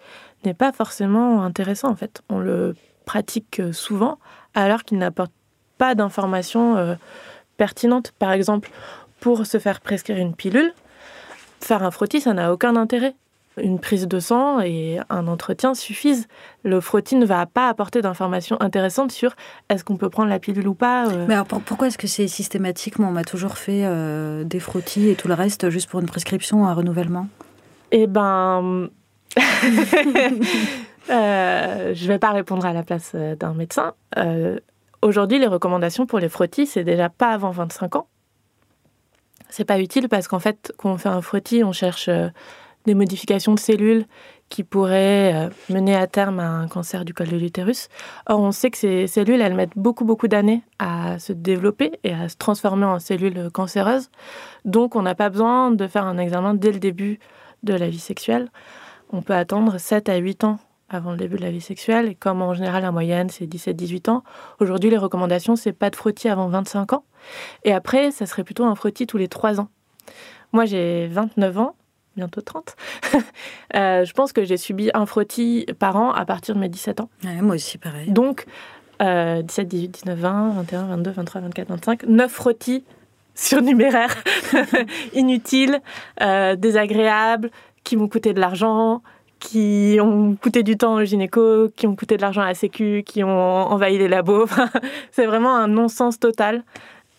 n'est pas forcément intéressant en fait. On le pratique euh, souvent alors qu'il n'apporte pas d'informations pertinentes. Par exemple, pour se faire prescrire une pilule, faire un frottis, ça n'a aucun intérêt une prise de sang et un entretien suffisent. Le frottis ne va pas apporter d'informations intéressantes sur est-ce qu'on peut prendre la pilule ou pas. Euh. Mais alors pourquoi est-ce que c'est systématiquement On m'a toujours fait euh, des frottis et tout le reste juste pour une prescription, un renouvellement Eh ben. euh, je vais pas répondre à la place d'un médecin. Aujourd'hui, les recommandations pour les frottis, c'est déjà pas avant 25 ans. C'est pas utile parce qu'en fait, quand on fait un frottis, on cherche des modifications de cellules qui pourraient euh, mener à terme à un cancer du col de l'utérus. Or, on sait que ces cellules, elles mettent beaucoup, beaucoup d'années à se développer et à se transformer en cellules cancéreuses. Donc, on n'a pas besoin de faire un examen dès le début de la vie sexuelle. On peut attendre 7 à 8 ans avant le début de la vie sexuelle. Et comme en général, la moyenne, c'est 17-18 ans, aujourd'hui, les recommandations, c'est pas de frottis avant 25 ans. Et après, ça serait plutôt un frottis tous les 3 ans. Moi, j'ai 29 ans bientôt 30. Euh, je pense que j'ai subi un frottis par an à partir de mes 17 ans. moi aussi, pareil. Donc, 17, 18, 19, 20, 21, 22, 23, 24, 25, 9 frottis surnuméraires, inutiles, euh, désagréables, qui m'ont coûté de l'argent, qui ont coûté du temps au gynéco, qui ont coûté de l'argent à la sécu, qui ont envahi les labos. c'est vraiment un non-sens total.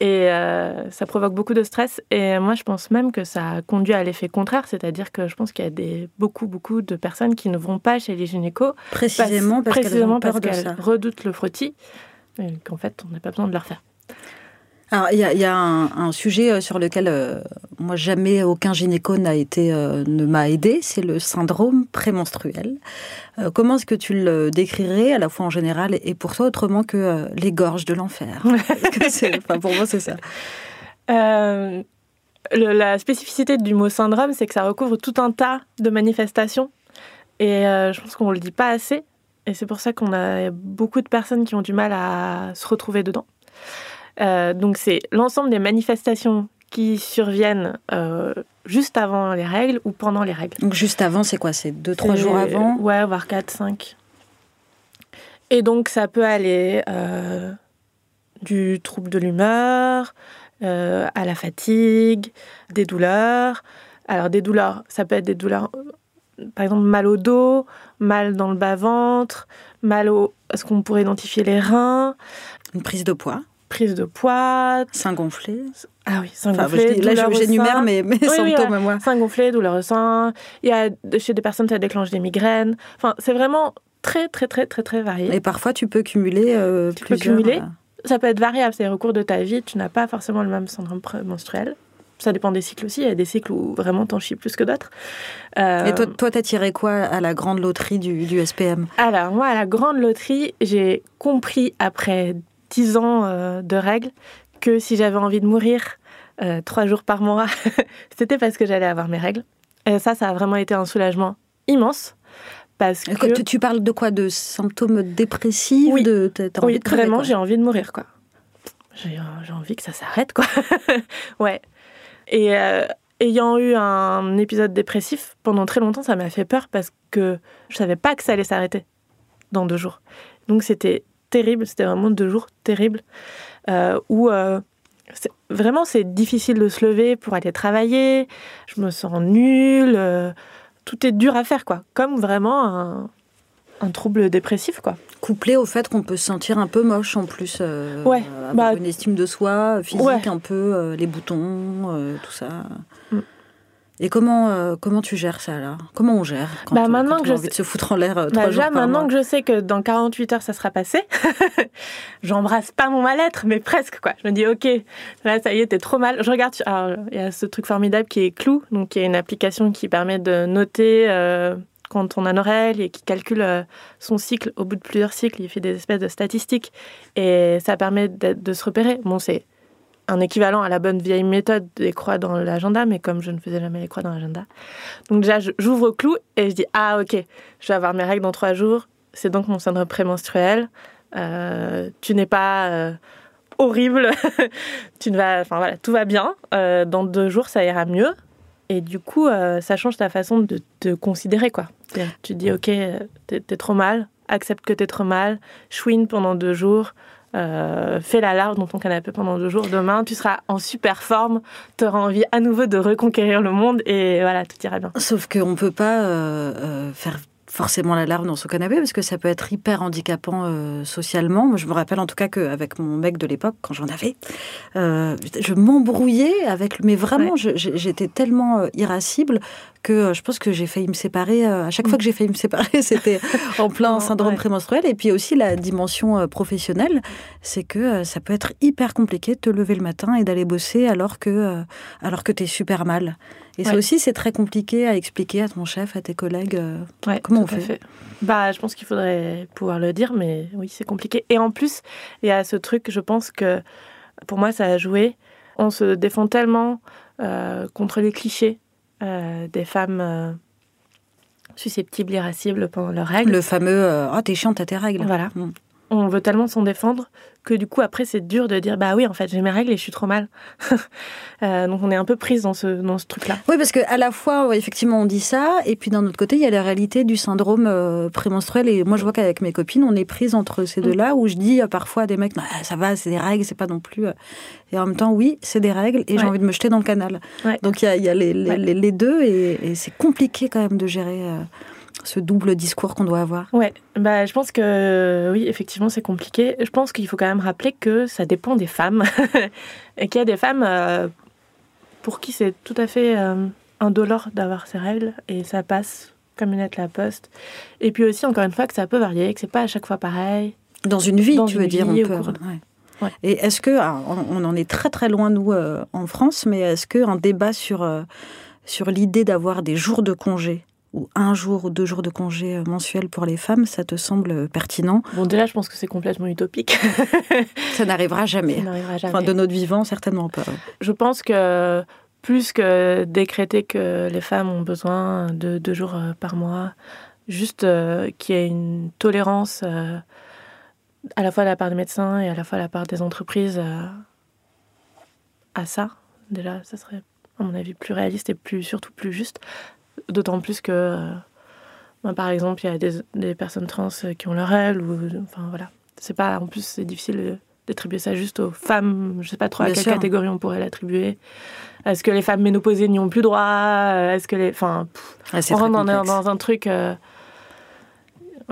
Et euh, ça provoque beaucoup de stress. Et moi, je pense même que ça a conduit à l'effet contraire, c'est-à-dire que je pense qu'il y a des, beaucoup, beaucoup de personnes qui ne vont pas chez les gynécos précisément parce, qu'elles redoutent le frottis, et qu'en fait, on n'a pas besoin de leur faire. Alors, il y a, un, sujet euh, sur lequel euh, moi jamais aucun gynéco n'a été euh, ne m'a aidé, c'est le syndrome prémenstruel. comment est-ce que tu le décrirais à la fois en général et pour toi autrement que les gorges de l'enfer? Pour moi, c'est ça. la spécificité du mot syndrome, c'est que ça recouvre tout un tas de manifestations. Et je pense qu'on ne le dit pas assez. Et c'est pour ça qu'on a beaucoup de personnes qui ont du mal à se retrouver dedans. Euh, donc c'est l'ensemble des manifestations qui surviennent euh, juste avant les règles ou pendant les règles. Donc juste avant, c'est quoi? C'est 2-3 jours avant? Ouais, voire 4-5. Et donc ça peut aller euh, du trouble de l'humeur, à la fatigue, des douleurs. Alors des douleurs, ça peut être des douleurs, par exemple mal au dos, mal dans le bas-ventre, mal au... Est-ce qu'on pourrait identifier les reins Une prise de poids? Prise de poids. Sein gonflé. Ah oui, sein gonflé. là, j'énumère mes, mes symptômes, moi. Sein gonflé, douleur au sein. Il y a, chez des personnes, ça déclenche des migraines. Enfin, c'est vraiment très, très, très, très, très varié. Et parfois, tu peux cumuler euh, tu Peux cumuler. Euh, ça peut être variable. C'est au cours de ta vie, tu n'as pas forcément le même syndrome menstruel. Ça dépend des cycles aussi. Il y a des cycles où vraiment t'en chies plus que d'autres. Euh, Et toi, toi, t'as tiré quoi à la grande loterie du, du SPM Alors, moi, à la grande loterie, j'ai compris après 10 ans euh, de règles que si j'avais envie de mourir euh, trois jours par mois, c'était parce que j'allais avoir mes règles. Et ça, ça a vraiment été un soulagement immense. Parce que... Tu parles de quoi De symptômes dépressifs Oui, de, oui vraiment, j'ai envie de mourir, quoi. J'ai envie que ça s'arrête, quoi. ouais. Et euh, ayant eu un épisode dépressif, pendant très longtemps, ça m'a fait peur parce que je savais pas que ça allait s'arrêter dans deux jours. Donc c'était terrible. C'était vraiment deux jours terribles euh, où euh, vraiment c'est difficile de se lever pour aller travailler. Je me sens nulle. Euh, tout est dur à faire, quoi. Comme vraiment un, un trouble dépressif, quoi. Couplé au fait qu'on peut se sentir un peu moche en plus. ouais. Bah, une estime de soi physique, un peu, les boutons, tout ça. Mm. Et comment, euh, comment tu gères ça là? Comment on gère quand, bah, maintenant que on a envie de se foutre en l'air euh, bah, jours maintenant que je sais que dans 48 heures ça sera passé, j'embrasse pas mon mal-être, mais presque quoi. Je me dis ok, là ça y est, t'es trop mal. Je regarde, alors il y a ce truc formidable qui est Clou, donc qui est une application qui permet de noter euh, quand on a règles et qui calcule son cycle. Au bout de plusieurs cycles, il fait des espèces de statistiques et ça permet de se repérer. Bon, c'est un équivalent à la bonne vieille méthode des croix dans l'agenda, mais comme je ne faisais jamais les croix dans l'agenda. Donc déjà, j'ouvre au clou et je dis ah ok, je vais avoir mes règles dans trois jours. C'est donc mon syndrome prémenstruel. Euh, tu n'es pas euh, horrible. tu ne vas, enfin voilà, tout va bien. Euh, dans deux jours, ça ira mieux. Et du coup, ça change ta façon de te considérer quoi. Tu dis ok, t'es es trop mal. Accepte que t'es trop mal. Chouine pendant deux jours. Euh, fais la larve dans ton canapé pendant deux jours. Demain, tu seras en super forme, tu auras envie à nouveau de reconquérir le monde et voilà, tout ira bien. Sauf qu'on ne peut pas euh, euh, faire forcément la larve dans son canapé parce que ça peut être hyper handicapant euh, socialement. Moi, je me rappelle en tout cas qu'avec mon mec de l'époque, quand j'en avais, euh, je m'embrouillais avec. Mais vraiment, j'étais tellement euh, irascible que je pense que j'ai failli me séparer. à chaque fois que j'ai failli me séparer, c'était en plein syndrome prémenstruel. Et puis aussi la dimension professionnelle, c'est que ça peut être hyper compliqué de te lever le matin et d'aller bosser alors que, alors que tu es super mal. Et ça aussi, c'est très compliqué à expliquer à ton chef, à tes collègues. Euh, comment on fait, Bah, je pense qu'il faudrait pouvoir le dire, mais oui, c'est compliqué. Et en plus, il y a ce truc, je pense que pour moi, ça a joué. On se défend tellement euh, contre les clichés euh, des femmes susceptibles, irascibles pendant leurs règles. Le fameux Oh, t'es chiante à tes règles. Voilà. Mm on veut tellement s'en défendre que du coup après c'est dur de dire bah oui en fait j'ai mes règles et je suis trop mal. Euh, donc on est un peu prise dans ce dans ce truc là oui parce que à la fois effectivement on dit ça et puis d'un autre côté il y a la réalité du syndrome euh, prémenstruel et moi je vois qu'avec mes copines on est prise entre ces deux là où je dis euh, parfois à des mecs bah, ça va c'est des règles c'est pas non plus et en même temps oui c'est des règles et j'ai envie de me jeter dans le canal. Donc il y a, les, deux et, et c'est compliqué quand même de gérer ce double discours qu'on doit avoir Ouais, bah, je pense que oui, effectivement, c'est compliqué. Je pense qu'il faut quand même rappeler que ça dépend des femmes et qu'il y a des femmes euh, pour qui c'est tout à fait euh, indolore d'avoir ces règles et ça passe comme une lettre à la poste. Et puis aussi, encore une fois, que ça peut varier, que c'est pas à chaque fois pareil. Dans une vie, tu veux dire on peut... Et est-ce que, on en est très très loin nous euh, en France, mais est-ce qu'un débat sur, sur l'idée d'avoir des jours de congé ou un jour ou deux jours de congé euh, mensuel pour les femmes, ça te semble pertinent? Bon, déjà, je pense que c'est complètement utopique. ça n'arrivera jamais. Ça n'arrivera jamais. Enfin, de notre vivant, certainement pas. Je pense que plus que décréter que les femmes ont besoin de deux jours euh, par mois, juste euh, qu'il y ait une tolérance à la fois de la part des médecins et à la fois de la part des entreprises à ça, déjà, ça serait à mon avis plus réaliste et plus surtout plus juste. D'autant plus que, euh, bah, par exemple, il y a des, personnes trans qui ont leur règle, ou enfin voilà. C'est pas, en plus, c'est difficile d'attribuer ça juste aux femmes. Je sais pas trop à quelle catégorie on pourrait l'attribuer. Est-ce que les femmes ménopausées n'y ont plus droit? Est-ce que les, enfin, ah, on rentre dans, un truc. Euh,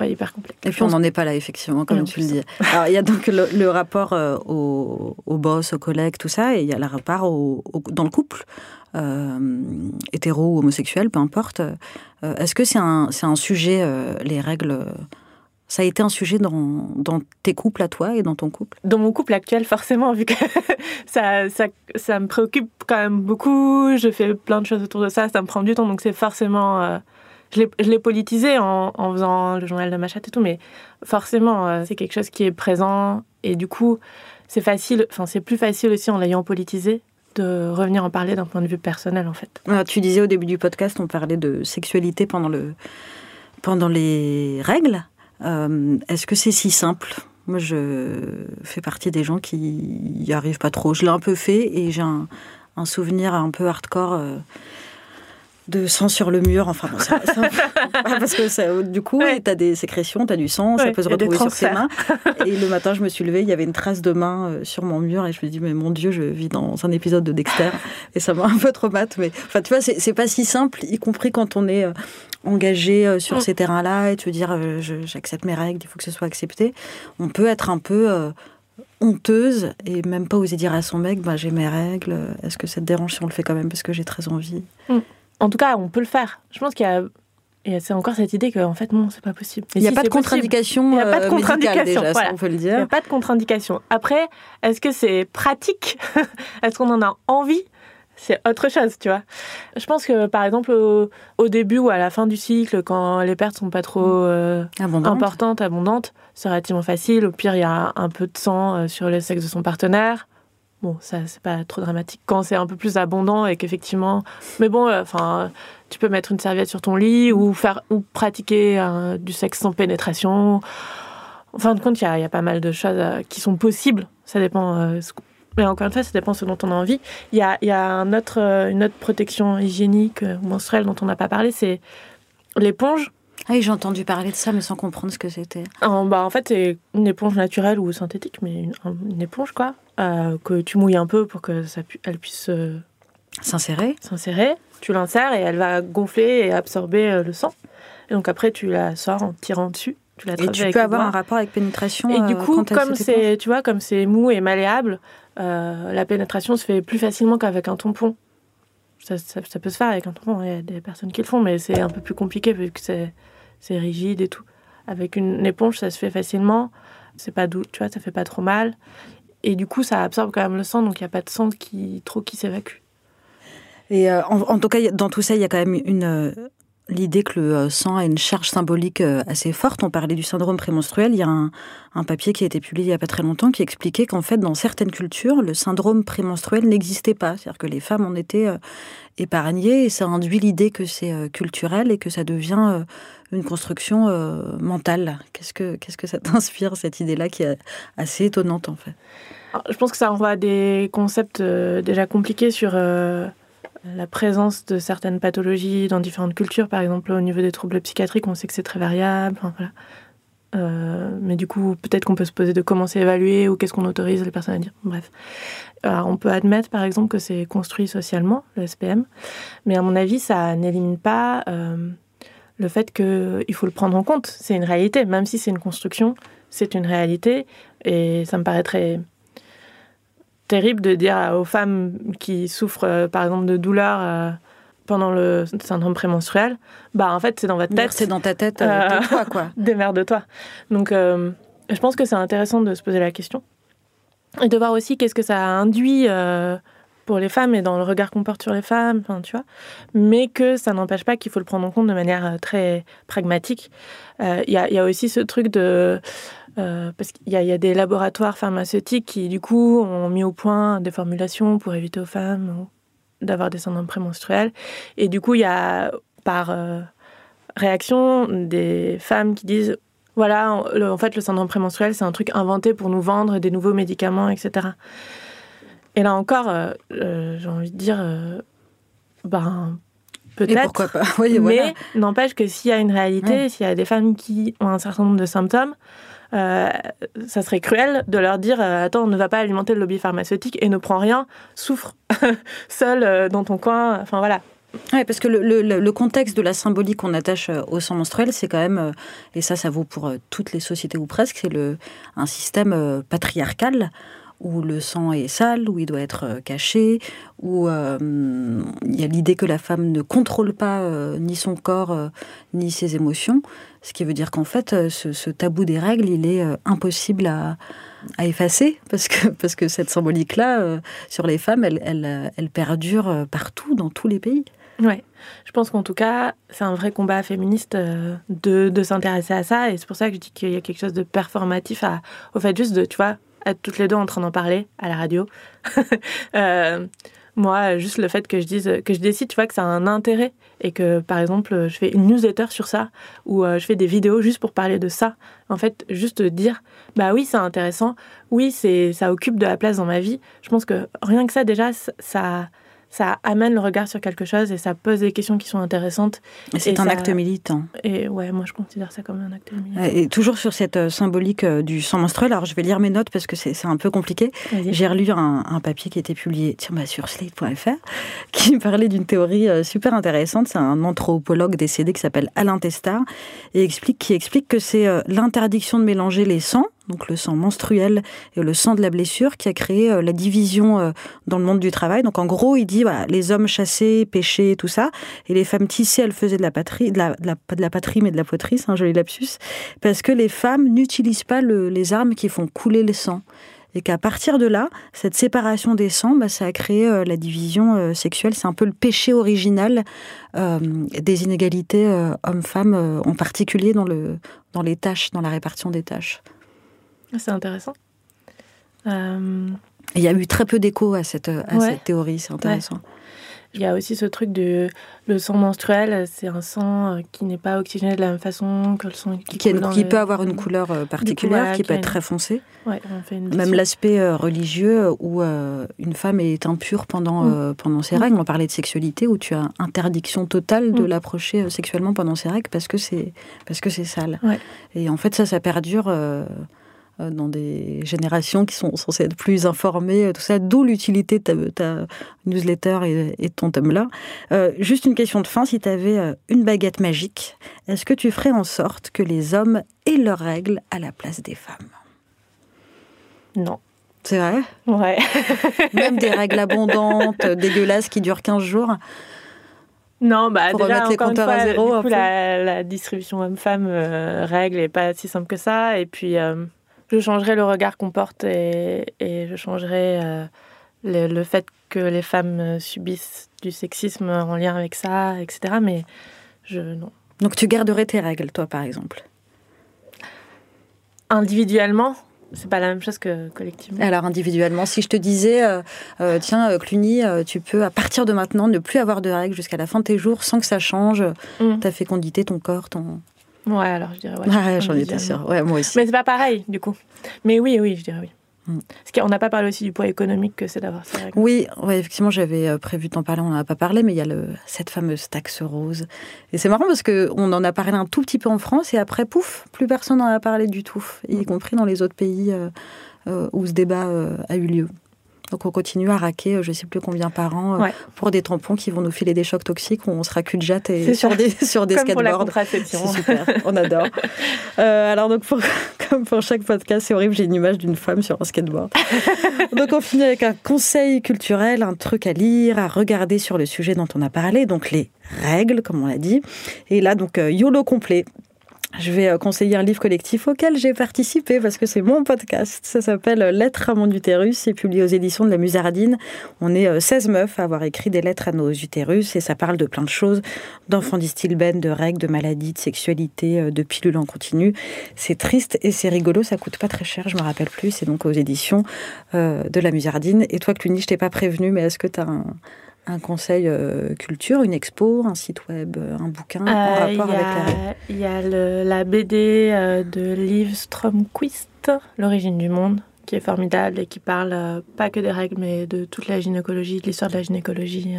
hyper complexe. Et puis on n'en est pas là, effectivement, comme tu le dis. Alors, il y a donc le, rapport euh, au, boss, aux collègues, tout ça, et il y a le rapport au, dans le couple euh, hétéro ou homosexuel, peu importe. Euh, est-ce que c'est un, un, sujet, euh, les règles ça a été un sujet dans, dans, tes couples à toi et dans ton couple? Dans mon couple actuel, forcément, vu que ça, ça, ça, me préoccupe quand même beaucoup. Je fais plein de choses autour de ça, ça me prend du temps, donc c'est forcément. Je l'ai politisé en, faisant le journal de ma chatte et tout, mais forcément, c'est quelque chose qui est présent. Et du coup, c'est facile, enfin, c'est plus facile aussi en l'ayant politisé de revenir en parler d'un point de vue personnel en fait. Ah, tu disais au début du podcast, on parlait de sexualité pendant, le, pendant les règles. Euh, est-ce que c'est si simple? Moi, je fais partie des gens qui n'y arrivent pas trop. Je l'ai un peu fait et j'ai un, souvenir un peu hardcore. Euh, de sang sur le mur. Enfin, parce que du coup, tu as des sécrétions, tu as du sang, ça peut se retrouver sur tes mains. Et le matin, je me suis levée, il y avait une trace de main euh, sur mon mur et je me dis, mais mon Dieu, je vis dans un épisode de Dexter. Et ça m'a un peu traumatisé. Mais enfin, tu vois, c'est pas si simple, y compris quand on est euh, engagé euh, sur mm. ces terrains-là et te dire, j'accepte mes règles, il faut que ce soit accepté. On peut être un peu honteuse et même pas oser dire à son mec bah, j'ai mes règles est-ce que ça te dérange si on le fait quand même parce que j'ai très envie? Mm en tout cas, on peut le faire. Je pense qu'il y a et c'est encore cette idée qu'en fait, non, c'est pas possible. Il n'y a, pas de contre-indication. Il n'y a pas de contre-indication. on peut le dire. Il n'y a pas de contre-indication. Après, est-ce que c'est pratique Est-ce qu'on en a envie? C'est autre chose, tu vois. Je pense que, par exemple, au, début ou à la fin du cycle, quand les pertes sont pas trop euh, importantes, abondantes, c'est relativement facile. Au pire, il y a un peu de sang euh, sur le sexe de son partenaire. Bon, ça, c'est pas trop dramatique. Quand c'est un peu plus abondant et qu'effectivement. Mais bon, enfin, tu peux mettre une serviette sur ton lit ou, faire, ou pratiquer du sexe sans pénétration. En fin de compte, il y, a pas mal de choses qui sont possibles. Ça dépend. mais encore une fois, ça dépend ce dont on a envie. Il y a, y a une autre protection hygiénique menstruelle dont on n'a pas parlé, c'est l'éponge. Ah oui, j'ai entendu parler de ça, mais sans comprendre ce que c'était. En, bah, en fait, c'est une éponge naturelle ou synthétique, mais une, éponge, quoi, euh, que tu mouilles un peu pour que ça elle puisse euh, s'insérer. S'insérer. Tu l'insères et elle va gonfler et absorber euh, le sang. Et donc après, tu la sors en tirant dessus. Tu la et tu peux avoir un rapport avec pénétration. Et du coup, comme c'est, tu vois, comme c'est mou et malléable, la pénétration se fait plus facilement qu'avec un tampon. Ça, peut se faire avec un tampon. Il y a des personnes qui le font, mais c'est un peu plus compliqué vu que c'est c'est rigide et tout. Avec une éponge, ça se fait facilement. C'est pas doux, tu vois, ça fait pas trop mal. Et du coup, ça absorbe quand même le sang, donc il n'y a pas de sang qui, trop qui s'évacue. Et euh, en, tout cas, dans tout ça, il y a quand même une, euh, l'idée que le euh, sang a une charge symbolique euh, assez forte. On parlait du syndrome prémenstruel. Il y a un, papier qui a été publié il n'y a pas très longtemps qui expliquait qu'en fait, dans certaines cultures, le syndrome prémenstruel n'existait pas. C'est-à-dire que les femmes en étaient euh, épargnées et ça induit l'idée que c'est culturel et que ça devient une construction mentale. Qu'est-ce que, qu'est-ce que ça t'inspire, cette idée-là qui est assez étonnante en fait? Je pense que ça renvoie à des concepts déjà compliqués sur la présence de certaines pathologies dans différentes cultures, par exemple au niveau des troubles psychiatriques, on sait que c'est très variable. Euh, mais du coup, peut-être qu'on peut se poser de comment c'est évalué ou qu'est-ce qu'on autorise les personnes à dire. Bref. Alors, on peut admettre, par exemple, que c'est construit socialement, le SPM, mais à mon avis, ça n'élimine pas euh, le fait qu'il faut le prendre en compte. C'est une réalité, même si c'est une construction, c'est une réalité, et ça me paraîtrait terrible de dire aux femmes qui souffrent, euh, par exemple, de douleurs euh, pendant le syndrome prémenstruel, bah en fait, c'est dans votre tête. C'est dans ta tête, euh, de toi, quoi. de toi. Donc, je pense que c'est intéressant de se poser la question. Et de voir aussi qu'est-ce que ça induit pour les femmes et dans le regard qu'on porte sur les femmes, enfin, tu vois. Mais que ça n'empêche pas qu'il faut le prendre en compte de manière très pragmatique. Il y, y, a aussi ce truc de euh, parce qu'il y, y, a des laboratoires pharmaceutiques qui, du coup, ont mis au point des formulations pour éviter aux femmes d'avoir des syndromes prémenstruels. Et du coup, il y a, par euh, réaction, des femmes qui disent voilà, en fait, le syndrome prémenstruel, c'est un truc inventé pour nous vendre des nouveaux médicaments, etc. Et là encore, euh, j'ai envie de dire, ben, peut-être. pourquoi pas? Mais n'empêche que s'il y a une réalité, s'il y a des femmes qui ont un certain nombre de symptômes, euh, ça serait cruel de leur dire euh, attends, ne va pas alimenter le lobby pharmaceutique et ne prends rien, souffre seul euh, dans ton coin. Enfin voilà. Oui, parce que le, le, contexte de la symbolique qu'on attache au sang menstruel, c'est quand même, et ça, ça vaut pour toutes les sociétés ou presque, c'est un système patriarcal où le sang est sale, où il doit être euh, caché, où euh, il y a l'idée que la femme ne contrôle pas euh, ni son corps ni ses émotions, ce qui veut dire qu'en fait, ce, tabou des règles, il est impossible à, effacer, parce que, parce que cette symbolique-là, sur les femmes, elle, perdure partout, dans tous les pays. Ouais, je pense qu'en tout cas, c'est un vrai combat féministe de, s'intéresser à ça, et c'est pour ça que je dis qu'il y a quelque chose de performatif au fait juste de, tu vois, toutes les deux en train d'en parler à la radio. Euh, moi, juste le fait que je dise, que je décide, tu vois, que ça a un intérêt et que, par exemple, je fais une newsletter sur ça ou euh, je fais des vidéos juste pour parler de ça. En fait, juste dire, bah oui, c'est intéressant, oui, c'est, ça occupe de la place dans ma vie. Je pense que rien que ça, déjà, ça, ça amène le regard sur quelque chose et ça pose des questions qui sont intéressantes. C'est un acte militant. Et ouais, moi je considère ça comme un acte militant. Et toujours sur cette euh, symbolique euh, du sang menstruel, alors je vais lire mes notes parce que c'est un peu compliqué. J'ai relu un, papier qui a été publié bah, sur slate.fr qui parlait d'une théorie euh, super intéressante. C'est un anthropologue décédé qui s'appelle Alain Testard et explique, qui explique que c'est l'interdiction de mélanger les sangs donc le sang menstruel et le sang de la blessure, qui a créé euh, la division euh, dans le monde du travail. Donc en gros, il dit les hommes chassaient, pêchaient, tout ça, et les femmes tissées, elles faisaient de la patrie, de la, de la patrie, mais de la poterie, c'est un joli lapsus, parce que les femmes n'utilisent pas les armes qui font couler le sang et qu'à partir de là, cette séparation des sangs, bah, ça a créé euh, la division sexuelle. C'est un peu le péché original des inégalités hommes-femmes, en particulier dans les tâches, dans la répartition des tâches. Ah, c'est intéressant. Euh, Il y a eu très peu d'écho à cette, à cette théorie, c'est intéressant. Il y a aussi ce truc de le sang menstruel, c'est un sang euh, qui n'est pas oxygéné de la même façon que le sang qui, qui, peut avoir une couleur euh, particulière, qui peut être très foncé. Même l'aspect religieux où une femme est impure pendant, mm. pendant ses mm. règles. On parlait de sexualité où tu as interdiction totale de mm. l'approcher sexuellement pendant ses règles parce que c'est parce que c'est sale. Et en fait ça ça perdure euh, dans des générations qui sont censées être plus informées, euh, tout ça, d'où l'utilité de ta, newsletter et, ton thème-là. Euh, juste une question de fin, si tu avais une baguette magique, est-ce que tu ferais en sorte que les hommes aient leurs règles à la place des femmes? Non. C'est vrai? Ouais. Même des règles abondantes, dégueulasses, qui durent 15 jours? Non, bah pour déjà, remettre les compteurs à zéro. Du coup, la, distribution homme-femme règle n'est pas si simple que ça. Et puis, je changerai le regard qu'on porte et, je changerai euh, le, fait que les femmes euh, subissent du sexisme en lien avec ça, etc. Mais je non. Donc tu garderais tes règles, toi, par exemple? Individuellement, c'est pas la même chose que collectivement. Alors individuellement, si je te disais, euh, tiens, Cluny, tu peux à partir de maintenant ne plus avoir de règles jusqu'à la fin de tes jours sans que ça change mm. ta fécondité, ton corps, ton. Ouais, alors je dirais ouais. j'en étais sûre. Ouais, moi aussi. Mais c'est pas pareil, du coup. Mais oui, oui, je dirais oui. Mm. Parce qu'on n'a pas parlé aussi du poids économique que c'est d'avoir ça. Oui, ouais, effectivement, j'avais euh, prévu de t'en parler, on n'en a pas parlé, mais il y a le, cette fameuse taxe rose. Et c'est marrant parce qu'on en a parlé un tout petit peu en France et après, pouf, plus personne n'en a parlé du tout, y mm. compris dans les autres pays euh, euh, où ce débat a eu lieu. Donc on continue à raquer, euh, je ne sais plus combien par an, euh, pour des tampons qui vont nous filer des chocs toxiques où on sera cul de jatte et sur des, sur des skateboards. C'est super, on adore. Euh, alors donc pour, comme pour chaque podcast, c'est horrible, j'ai une image d'une femme sur un skateboard. donc on finit avec un conseil culturel, un truc à lire, à regarder sur le sujet dont on a parlé, donc les règles, comme on l'a dit. Et là, donc YOLO complet, je vais euh, conseiller un livre collectif auquel j'ai participé parce que c'est mon podcast. Ça s'appelle Lettres à mon utérus. C'est publié aux éditions de la Musardine. On est 16 euh, meufs à avoir écrit des lettres à nos utérus et ça parle de plein de choses, d'enfants distilbènes, de règles, de maladies, de sexualité, euh, de pilules en continu. C'est triste et c'est rigolo. Ça coûte pas très cher, je me rappelle plus. C'est donc aux éditions de la Musardine. Et toi, Cluny, je t'ai pas prévenu, mais est-ce que tu as un un conseil euh, culture, une expo, un site web, euh, un bouquin en euh, rapport avec la Il y a la BD de Liv Stromquist, L'origine du monde, qui est formidable et qui parle pas que des règles, mais de toute la gynécologie, de l'histoire de la gynécologie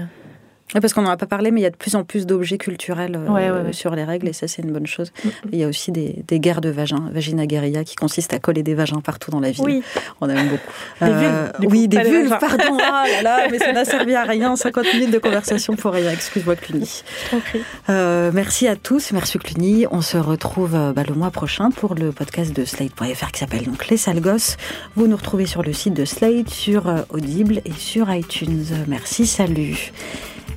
parce qu'on n'en a pas parlé, mais il y a de plus en plus d'objets culturels euh, sur les règles, et ça, c'est une bonne chose. Mm. Il y a aussi des, guerres de vagins, vagina guerilla, qui consistent à coller des vagins partout dans la ville. Oui. On aime beaucoup. Des euh, oui, des vulves, pardon. Ah là là, mais ça n'a servi à rien. 50 minutes de conversation pour rien. Excuse-moi, Cluny. Euh, merci à tous. Merci, Cluny. On se retrouve bah, le mois prochain pour le podcast de Slate.fr qui s'appelle donc Les Sales Gosses. Vous nous retrouvez sur le site de Slate, sur Audible et sur iTunes. Merci, salut.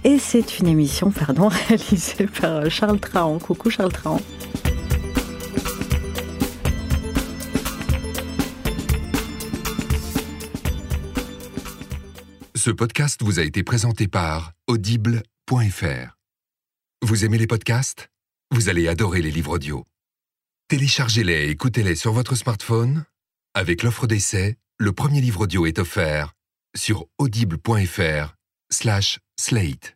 Et c'est une émission pardon, réalisée par Charles Trahan. Coucou Charles Trahan. Ce podcast vous a été présenté par audible.fr. Vous aimez les podcasts? Vous allez adorer les livres audio. Téléchargez-les et écoutez-les sur votre smartphone. Avec l'offre d'essai, le premier livre audio est offert sur audible.fr slash slate.